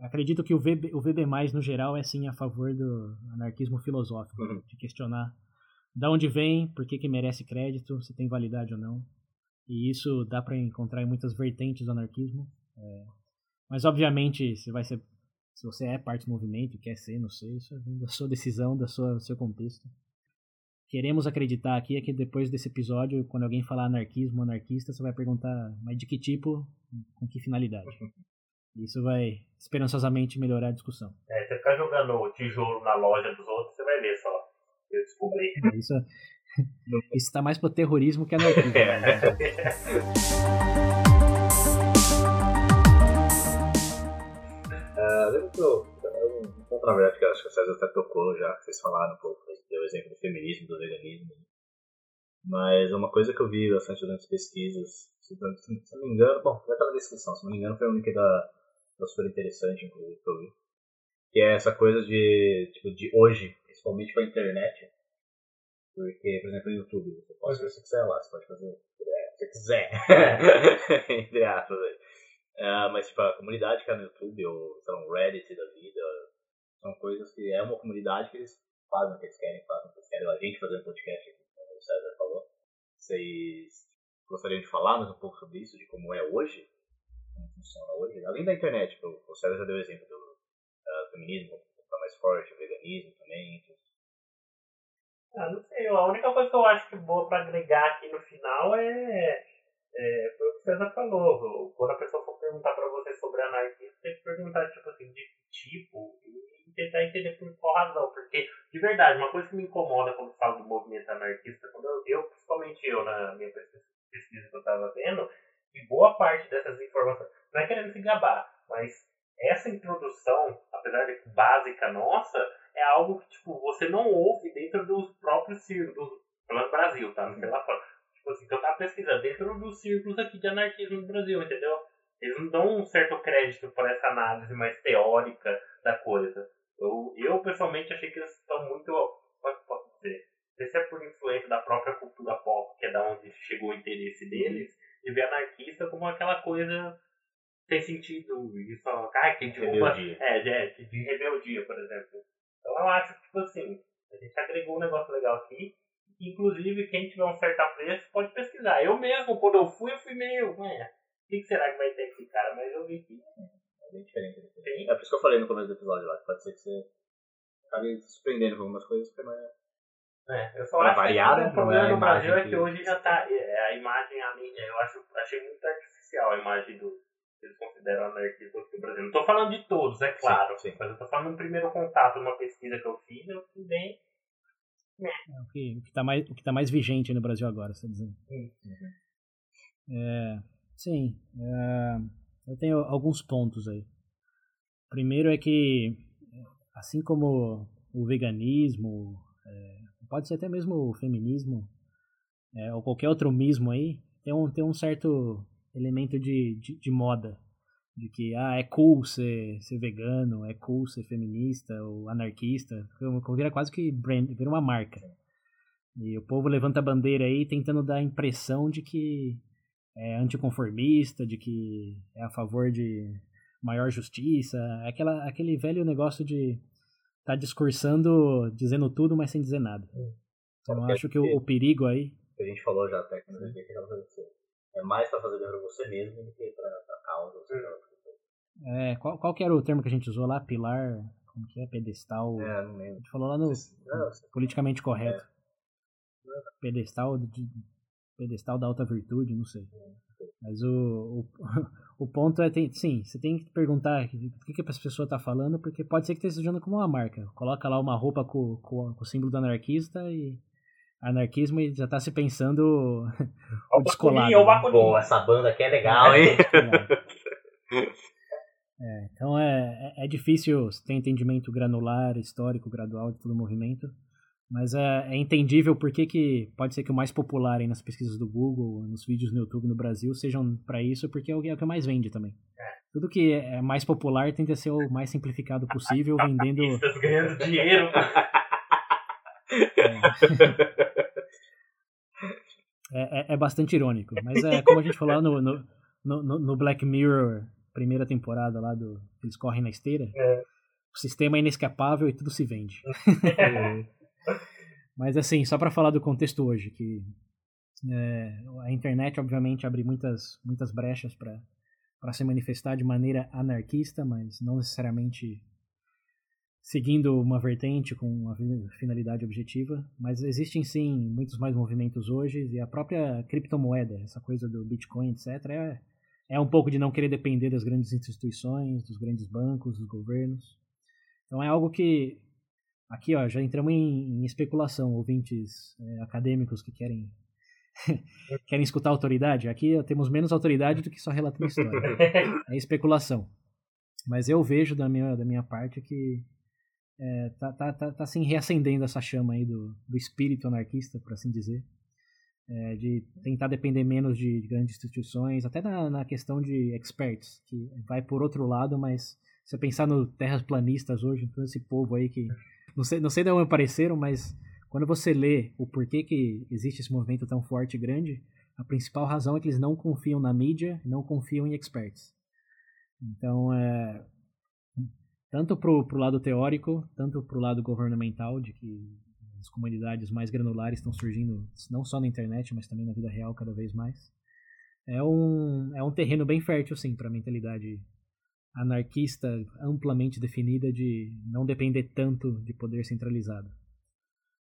acredito que o VB, o VB, no geral, é sim a favor do anarquismo filosófico, uhum. de questionar da onde vem, por que, que merece crédito, se tem validade ou não. E isso dá para encontrar em muitas vertentes do anarquismo. É, mas obviamente, se vai ser, se você é parte do movimento, quer ser, não sei, isso é da sua decisão, da sua, do seu contexto. Queremos acreditar aqui é que depois desse episódio, quando alguém falar anarquismo, anarquista, você vai perguntar, mas de que tipo, com que finalidade? *laughs* Isso vai esperançosamente melhorar a discussão. É, você ficar jogando tijolo na loja dos outros, você vai ver só. Eu descobri. É, isso, isso tá mais pro terrorismo que anarquismo. É. Né? uh, lembro que eu, um que eu acho que o César até tocou já, que vocês falaram um pouco, deu o exemplo do feminismo, do veganismo. Mas uma coisa que eu vi bastante durante as pesquisas, se não me engano, bom, vai estar na descrição, se não me engano, foi um link da, da super interessante, inclusive, que eu vi. Que é essa coisa de, tipo, de hoje, principalmente com a internet, porque, por exemplo, no YouTube, você pode fazer o que você quiser lá, você pode fazer o que você quiser. Entre aspas. Uh, mas, tipo, a comunidade que é no YouTube, ou, um Reddit da vida, são coisas que é uma comunidade que eles fazem o que eles querem, fazem o que eles querem. A gente fazendo podcast, como o César falou. Vocês gostariam de falar mais um pouco sobre isso, de como é hoje? Funciona hoje? Além da internet, o César já deu o exemplo do uh, feminismo, tá mais forte, o veganismo também, ah, não sei. A única coisa que eu acho que boa pra agregar aqui no final é. é foi o que o César falou. Quando a pessoa for perguntar pra você sobre anarquismo, tem que perguntar, tipo assim, de que tipo e tentar entender por qual razão. Porque, de verdade, uma coisa que me incomoda quando falo do movimento anarquista, quando eu, eu principalmente eu, na minha pesquisa que eu tava vendo, e boa parte dessas informações, não é querendo se gabar, mas essa introdução, apesar de básica nossa, é algo que, tipo, você não ouve dentro dos próprios círculos, pelo Brasil, tá? Não sei lá fora. Tipo assim, que eu tava pesquisando, dentro dos círculos aqui de anarquismo no Brasil, entendeu? Eles não dão um certo crédito para essa análise mais teórica da coisa. Eu, eu pessoalmente achei que eles estão muito. Como é que posso dizer? Não sei se é por influência da própria cultura pop, que é da onde chegou o interesse deles, de ver anarquista como aquela coisa sem sentido. Isso, ah, que rebeldia. É, de, de rebeldia, por exemplo. Então eu acho que, tipo assim, a gente agregou um negócio legal aqui. Inclusive, quem tiver um certo apreço pode pesquisar. Eu mesmo, quando eu fui, eu fui meio. Ué, o que, será que vai ter aqui, cara? Mas eu vi que. É bem diferente. Sim. É por isso que eu falei no começo do episódio lá. Pode ser que você acabe se surpreendendo com algumas coisas, porque não é. É, eu só acho variada, que o problema no Brasil é que hoje já tá. É, a imagem, eu acho, achei muito artificial a imagem do, eles consideram anarquismo aqui no Brasil. Não estou falando de todos, é claro. Sim, sim. Mas eu estou falando no primeiro contato, numa pesquisa que eu fiz, eu fui bem. É, o que está mais, o que tá mais vigente no Brasil agora, você está dizendo? Sim. É, sim. É, eu tenho alguns pontos aí. Primeiro é que, assim como o veganismo, é, pode ser até mesmo o feminismo, é, ou qualquer outro mismo aí, tem um, tem um certo elemento de, de, de, moda. De que, ah, é cool ser, ser vegano, é cool ser feminista ou anarquista. Vira quase que brand, vira uma marca. E o povo levanta a bandeira aí tentando dar a impressão de que é anticonformista, de que é a favor de maior justiça. Aquela, aquele velho negócio de tá discursando, dizendo tudo, mas sem dizer nada. Então eu acho que o, o perigo aí. A gente falou já até que não É mais pra fazer pra você mesmo do que pra, pra causa. É, qual, qual que era o termo que a gente usou lá? Pilar, como que é? Pedestal. é, não A lembro. gente falou lá no Não, politicamente correto. Pedestal, de, pedestal da alta virtude, não sei. Mas o, o, o ponto é, tem, sim, você tem que perguntar o que, que essa pessoa tá falando, porque pode ser que esteja usando como uma marca. Coloca lá uma roupa com, com, com o símbolo do anarquista e anarquismo e já tá se pensando *laughs* o descolado. Bacuninha, o. Pô, essa banda aqui é legal, hein? *laughs* É, então é, é, é difícil ter entendimento granular, histórico, gradual de todo o movimento, mas é, é entendível por que, pode ser que o mais popular aí nas pesquisas do Google, nos vídeos no YouTube no Brasil, sejam para isso, porque é o, que- é o que mais vende também. Tudo que é mais popular tenta ser o mais simplificado possível, vendendo. *laughs* Ganhando dinheiro. É, é, é bastante irônico, mas é como a gente falou no, no, no, no Black Mirror, primeira temporada lá do. Eles correm na esteira. O sistema é inescapável e tudo se vende. *laughs* Mas assim, só para falar do contexto hoje, que é, a internet obviamente abre muitas, muitas brechas para se manifestar de maneira anarquista, mas não necessariamente seguindo uma vertente com uma finalidade objetiva. Mas existem sim muitos mais movimentos hoje e a própria criptomoeda, essa coisa do Bitcoin, etc., é, é um pouco de não querer depender das grandes instituições, dos grandes bancos, dos governos. Então é algo que aqui ó já entramos em, em especulação, ouvintes é, acadêmicos que querem *laughs* querem escutar autoridade. Aqui temos menos autoridade do que só relatando história. *laughs* É especulação. Mas eu vejo da minha da minha parte que é, tá, tá, tá, tá assim reacendendo essa chama aí do, do espírito anarquista, por assim dizer. É, de tentar depender menos de, de grandes instituições, até na, na questão de experts, que vai por outro lado, mas se você pensar no terras planistas hoje, todo esse povo aí que não sei, não sei de onde apareceram, mas quando você lê o porquê que existe esse movimento tão forte e grande, a principal razão é que eles não confiam na mídia, não confiam em experts. Então, é, tanto pro, pro lado teórico, tanto pro lado governamental, de que as comunidades mais granulares estão surgindo não só na internet, mas também na vida real cada vez mais. É um, é um terreno bem fértil, sim, para a mentalidade anarquista amplamente definida de não depender tanto de poder centralizado.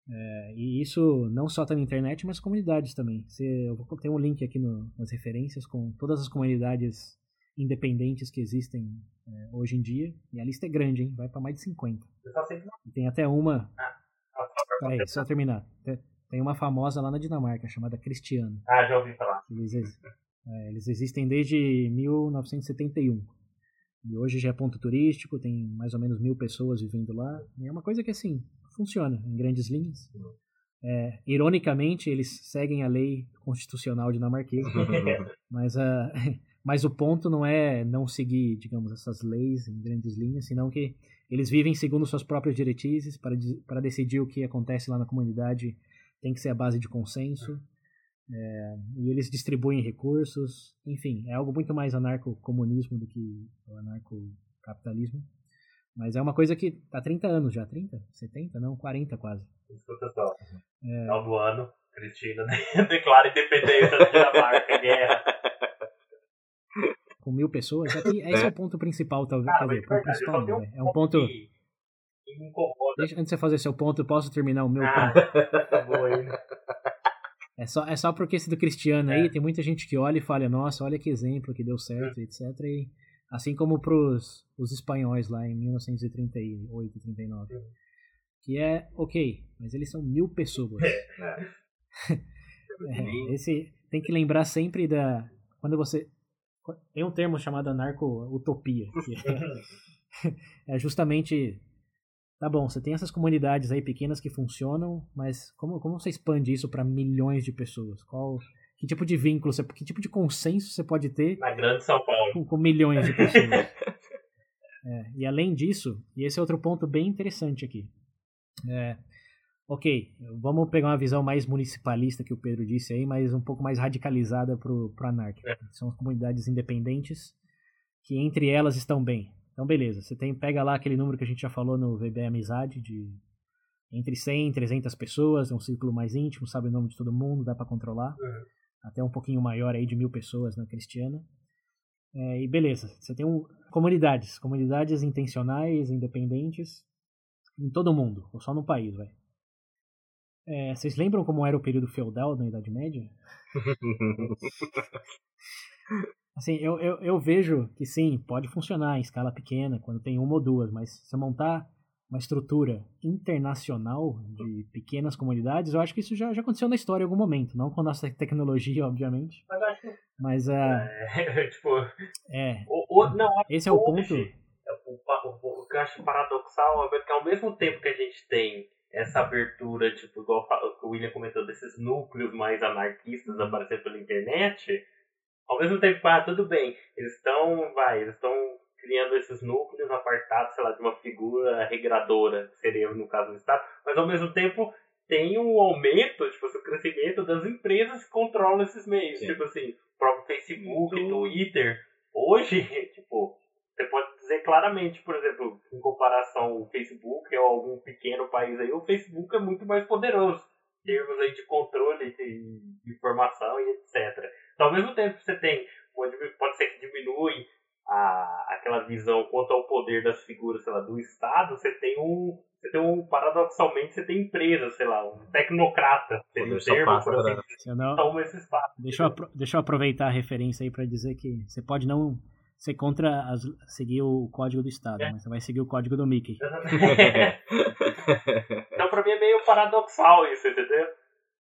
É, e isso não só está na internet, mas comunidades também. Você, eu vou ter um link aqui no, nas referências com todas as comunidades independentes que existem é, hoje em dia. E a lista é grande, hein? Vai para mais de 50. Eu só sei que E tem até uma. não. Peraí, só terminar. Tem- uma famosa lá na Dinamarca chamada Cristiano. Ah, já ouvi falar. Eles, é, eles existem desde 1971. E hoje já é ponto turístico, tem mais ou menos mil pessoas vivendo lá. É uma coisa que, assim, funciona em grandes linhas. É, ironicamente, eles seguem a lei constitucional dinamarquesa. *laughs* mas, a, *laughs* mas o ponto não é não seguir, digamos, essas leis em grandes linhas, senão que eles vivem segundo suas próprias diretrizes para, para decidir o que acontece lá na comunidade. Tem que ser a base de consenso. É, e eles distribuem recursos. Enfim, é algo muito mais anarco-comunismo do que o anarco-capitalismo. Mas é uma coisa que há 30 anos já. 30? 70? Não, 40 quase. Escuta só. É. Do ano, Cristina *laughs* declara independência da Dinamarca, guerra. Com mil pessoas. Aqui, esse é o ponto principal, talvez. Ah, Quer dizer, ponto verdade, principal não, né? É um ponto. que, que me incomoda. Deixa, antes de você fazer seu ponto, eu posso terminar o meu Ah, ponto. tá bom aí. É só, é só porque esse do Cristiano aí, É. tem muita gente que olha e fala, nossa, olha que exemplo que deu certo, etc. E, assim como pros os espanhóis lá em 1938, 39. Que é ok, mas eles são mil pessoas. É, *laughs* esse tem que lembrar sempre da quando você tem um termo chamado anarco-utopia, que é, *laughs* *laughs* é justamente tá bom, você tem essas comunidades aí pequenas que funcionam, mas como, como você expande isso para milhões de pessoas? Qual que tipo de vínculo, você, que tipo de consenso você pode ter Na grande São Paulo. com, com milhões de pessoas. *laughs* É, e além disso, e esse é outro ponto bem interessante aqui. É, ok, vamos pegar uma visão mais municipalista que o Pedro disse aí, mas um pouco mais radicalizada pro, pro anárquico. São as comunidades independentes que entre elas estão bem. Então, beleza, você tem, pega lá aquele número que a gente já falou no VB Amizade, de entre 100 e 300 pessoas, é um círculo mais íntimo, sabe o nome de todo mundo, dá para controlar. até um pouquinho maior aí de mil pessoas na Cristiana. É, e beleza, você tem um, comunidades, comunidades intencionais, independentes, em todo mundo, ou só no país, vai. É, vocês lembram como era o período feudal na Idade Média? *laughs* assim, eu, eu, eu vejo que sim, pode funcionar em escala pequena, quando tem uma ou duas, mas se montar uma estrutura internacional de pequenas comunidades, eu acho que isso já, já aconteceu na história em algum momento, não com a nossa tecnologia, obviamente. Mas acho que. Mas uh, *laughs* É, tipo. é, O, o, não, esse é o ponto. hoje, o, o, o que eu acho paradoxal é que ao mesmo tempo que a gente tem essa abertura, tipo, igual o William comentou, desses núcleos mais anarquistas aparecendo pela internet, ao mesmo tempo, ah, tudo bem, eles estão, vai, eles estão criando esses núcleos apartados, sei lá, de uma figura regradora, que seria no caso do Estado, mas ao mesmo tempo tem um aumento, tipo, assim, o crescimento das empresas que controlam esses meios, Sim. tipo assim, o próprio Facebook, Twitter, hoje, *laughs* tipo, você pode dizer claramente, por exemplo, em comparação ao Facebook ou algum pequeno país aí, o Facebook é muito mais poderoso em termos aí de controle de informação e etc. Então, ao mesmo tempo que você tem, pode, pode ser que diminui a, aquela visão quanto ao poder das figuras, sei lá, do Estado, você tem um, você tem um, paradoxalmente, você tem empresas, sei lá, um tecnocrata, seria o termo, passa por assim não, toma esse espaço. Deixa eu, apro- deixa eu aproveitar a referência aí para dizer que você pode não ser contra as, seguir o código do Estado, É. mas você vai seguir o código do Mickey. *laughs* Então, pra mim é meio paradoxal isso, entendeu?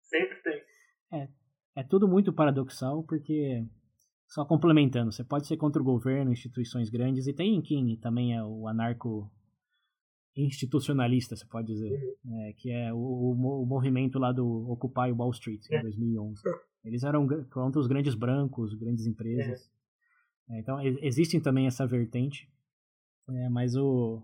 Sempre tem. É tudo muito paradoxal porque, só complementando, você pode ser contra o governo, instituições grandes, e tem quem também é o anarco institucionalista, você pode dizer, é, que é o, o mo- o movimento lá do Occupy Wall Street, em 2011. Eles eram contra os grandes brancos, grandes empresas. É, então, e- existem também essa vertente, é, mas o,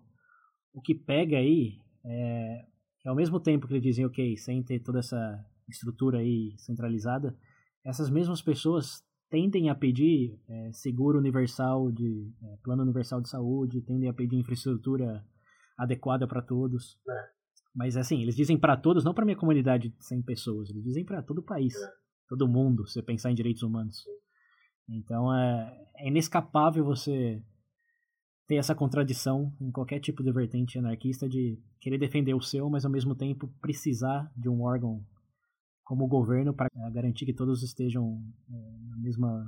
o que pega aí é ao mesmo tempo que eles dizem, ok, sem ter toda essa estrutura aí centralizada, essas mesmas pessoas tendem a pedir é, seguro universal de é, plano universal de saúde, tendem a pedir infraestrutura adequada para todos. Mas assim, eles dizem para todos, não para minha comunidade de 100 pessoas, eles dizem para todo o país, todo mundo, se você pensar em direitos humanos. Então é, é inescapável você ter essa contradição em qualquer tipo de vertente anarquista de querer defender o seu, mas ao mesmo tempo precisar de um órgão como o governo para garantir que todos estejam é, na mesma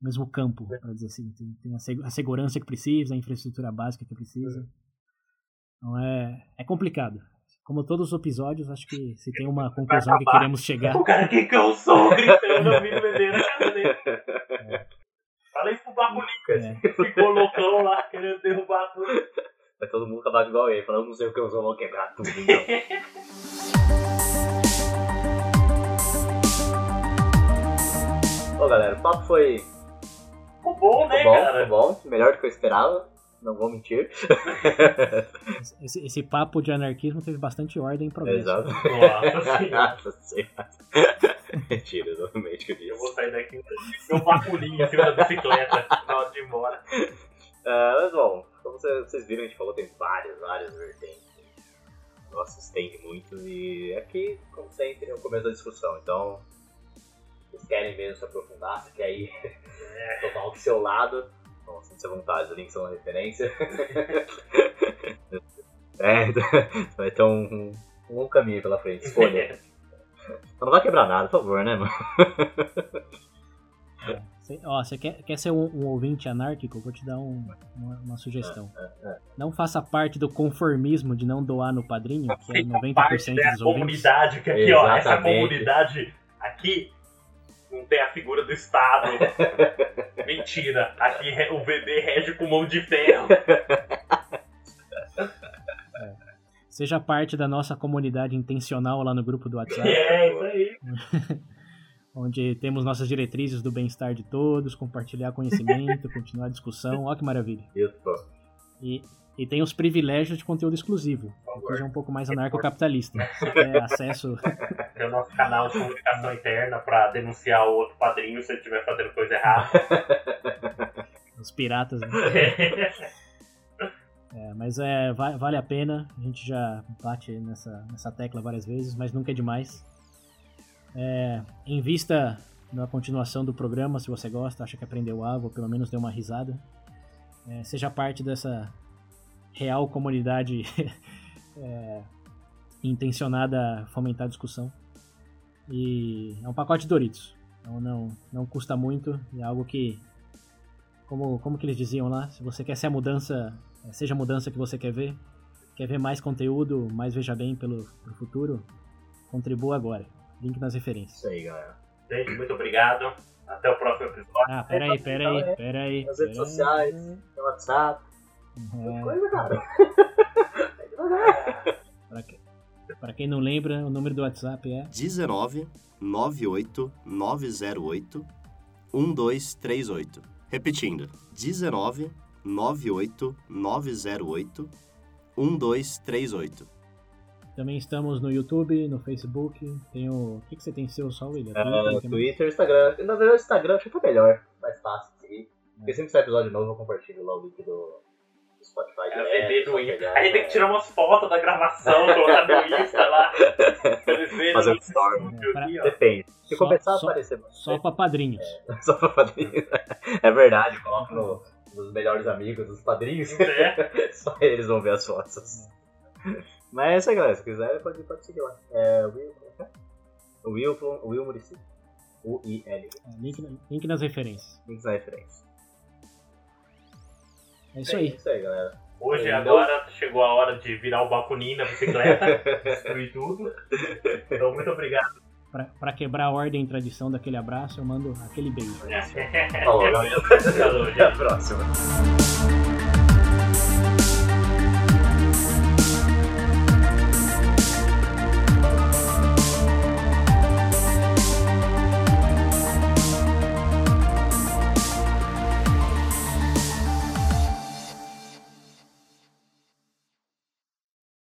no mesmo campo, para dizer assim, tem, tem a, seg- a segurança que precisa, a infraestrutura básica que precisa. Então é, é complicado. Como todos os episódios, acho que se tem uma conclusão que queremos chegar, O cara que cansou gritando no vídeo vendendo a casa dele. Fala isso pro Baco Lucas. é, Ficou loucão lá querendo derrubar tudo. Vai todo mundo acabar igual ele, falando, não sei o que eu vou quebrar tudo. Então. *laughs* Bom, galera, o papo foi, Ficou bom, né, foi bom, cara? foi bom, melhor do que eu esperava, não vou mentir. *laughs* esse, esse papo de anarquismo teve bastante ordem e progresso. Exato. Nossa *laughs* senhora. Nossa. Mentira, exatamente que eu Eu vou disse. sair daqui com meu baculinho em cima da bicicleta na hora de ir embora. Ah, mas bom, como cê- vocês viram, a gente falou, tem várias, várias vertentes. O se estende muito e aqui, como sempre, é o começo da discussão. Então, vocês querem mesmo se aprofundar, você quer ir *laughs* tomar o seu lado, bom, sinta-se à vontade, os links são uma referência. *laughs* é, então, vai ter um, um, longo caminho pela frente, escolha. Então *laughs* não vai quebrar nada, por favor, né, mano? Cê, ó, você quer, quer ser um, um ouvinte anárquico? Eu vou te dar um- uma, uma sugestão. Não faça parte do conformismo de não doar no padrinho, que é 90% parte da dos ouvintes. comunidade, que aqui, ó, essa Exatamente. comunidade aqui não tem a figura do Estado. *laughs* Mentira. Aqui o VB rege com mão de ferro. Seja parte da nossa comunidade intencional lá no grupo do WhatsApp, É, isso aí. *laughs* onde temos nossas diretrizes do bem-estar de todos, compartilhar conhecimento, *laughs* continuar a discussão. Olha que maravilha. Isso. E, e tem os privilégios de conteúdo exclusivo, que é um pouco mais anarcocapitalista. Você *laughs* quer acesso *laughs* Tem o nosso canal de comunicação interna pra denunciar o outro padrinho se ele estiver fazendo coisa errada. *laughs* aos piratas, né? É, mas é, va- vale a pena, a gente já bate nessa, nessa tecla várias vezes, mas nunca é demais. É, invista na continuação do programa, se você gosta, acha que aprendeu algo, ou pelo menos deu uma risada. É, seja parte dessa real comunidade *laughs* é, intencionada a fomentar a discussão. E é um pacote de Doritos. Então não, não custa muito, é algo que, como, como que eles diziam lá, se você quer ser a mudança, é, seja a mudança que você quer ver, quer ver mais conteúdo, mais veja bem pelo, pelo futuro, contribua agora. Link nas referências. Isso aí, galera. Gente, muito obrigado. Até o próximo episódio. Ah, peraí, peraí, peraí. Nas redes peraí. sociais, no WhatsApp, Uhum. coisa, cara. *laughs* Pra, que- pra quem não lembra, o número do WhatsApp é 19 98 908 1238. Repetindo, 19 98 908 1238. Também estamos no YouTube, no Facebook. Tem o. O que, que você tem seu só, William? Ah, Twitter, Instagram. Na verdade, o Instagram acho que é melhor, mais fácil de seguir. Porque sempre sai episódio novo, eu compartilho lá o link do, do Spotify. É, VB do Insta. A gente tem que tirar umas fotos da gravação, *laughs* colocar no Insta lá. Fazer *laughs* um story. estúdio Pra-. Depende. Se Só- começar só- a aparecer Só pra padrinhos. *laughs* só pra padrinho. É verdade, coloca no, nos melhores amigos, dos padrinhos. É. Só eles vão ver as fotos. Mas é isso aí, galera. Se quiser, pode, pode seguir lá. É Will. é é? O Will, o Will Muricy. U-I-L. É, link, link nas referências. Links na referência. É isso É aí. isso aí, galera. Hoje, Entendeu? agora, chegou a hora de virar o balconinho na bicicleta, *laughs* destruir tudo. Então, muito obrigado. Pra, pra quebrar a ordem e tradição daquele abraço, eu mando aquele beijo. Falou, galera. Falou, gente. *laughs* Até a próxima.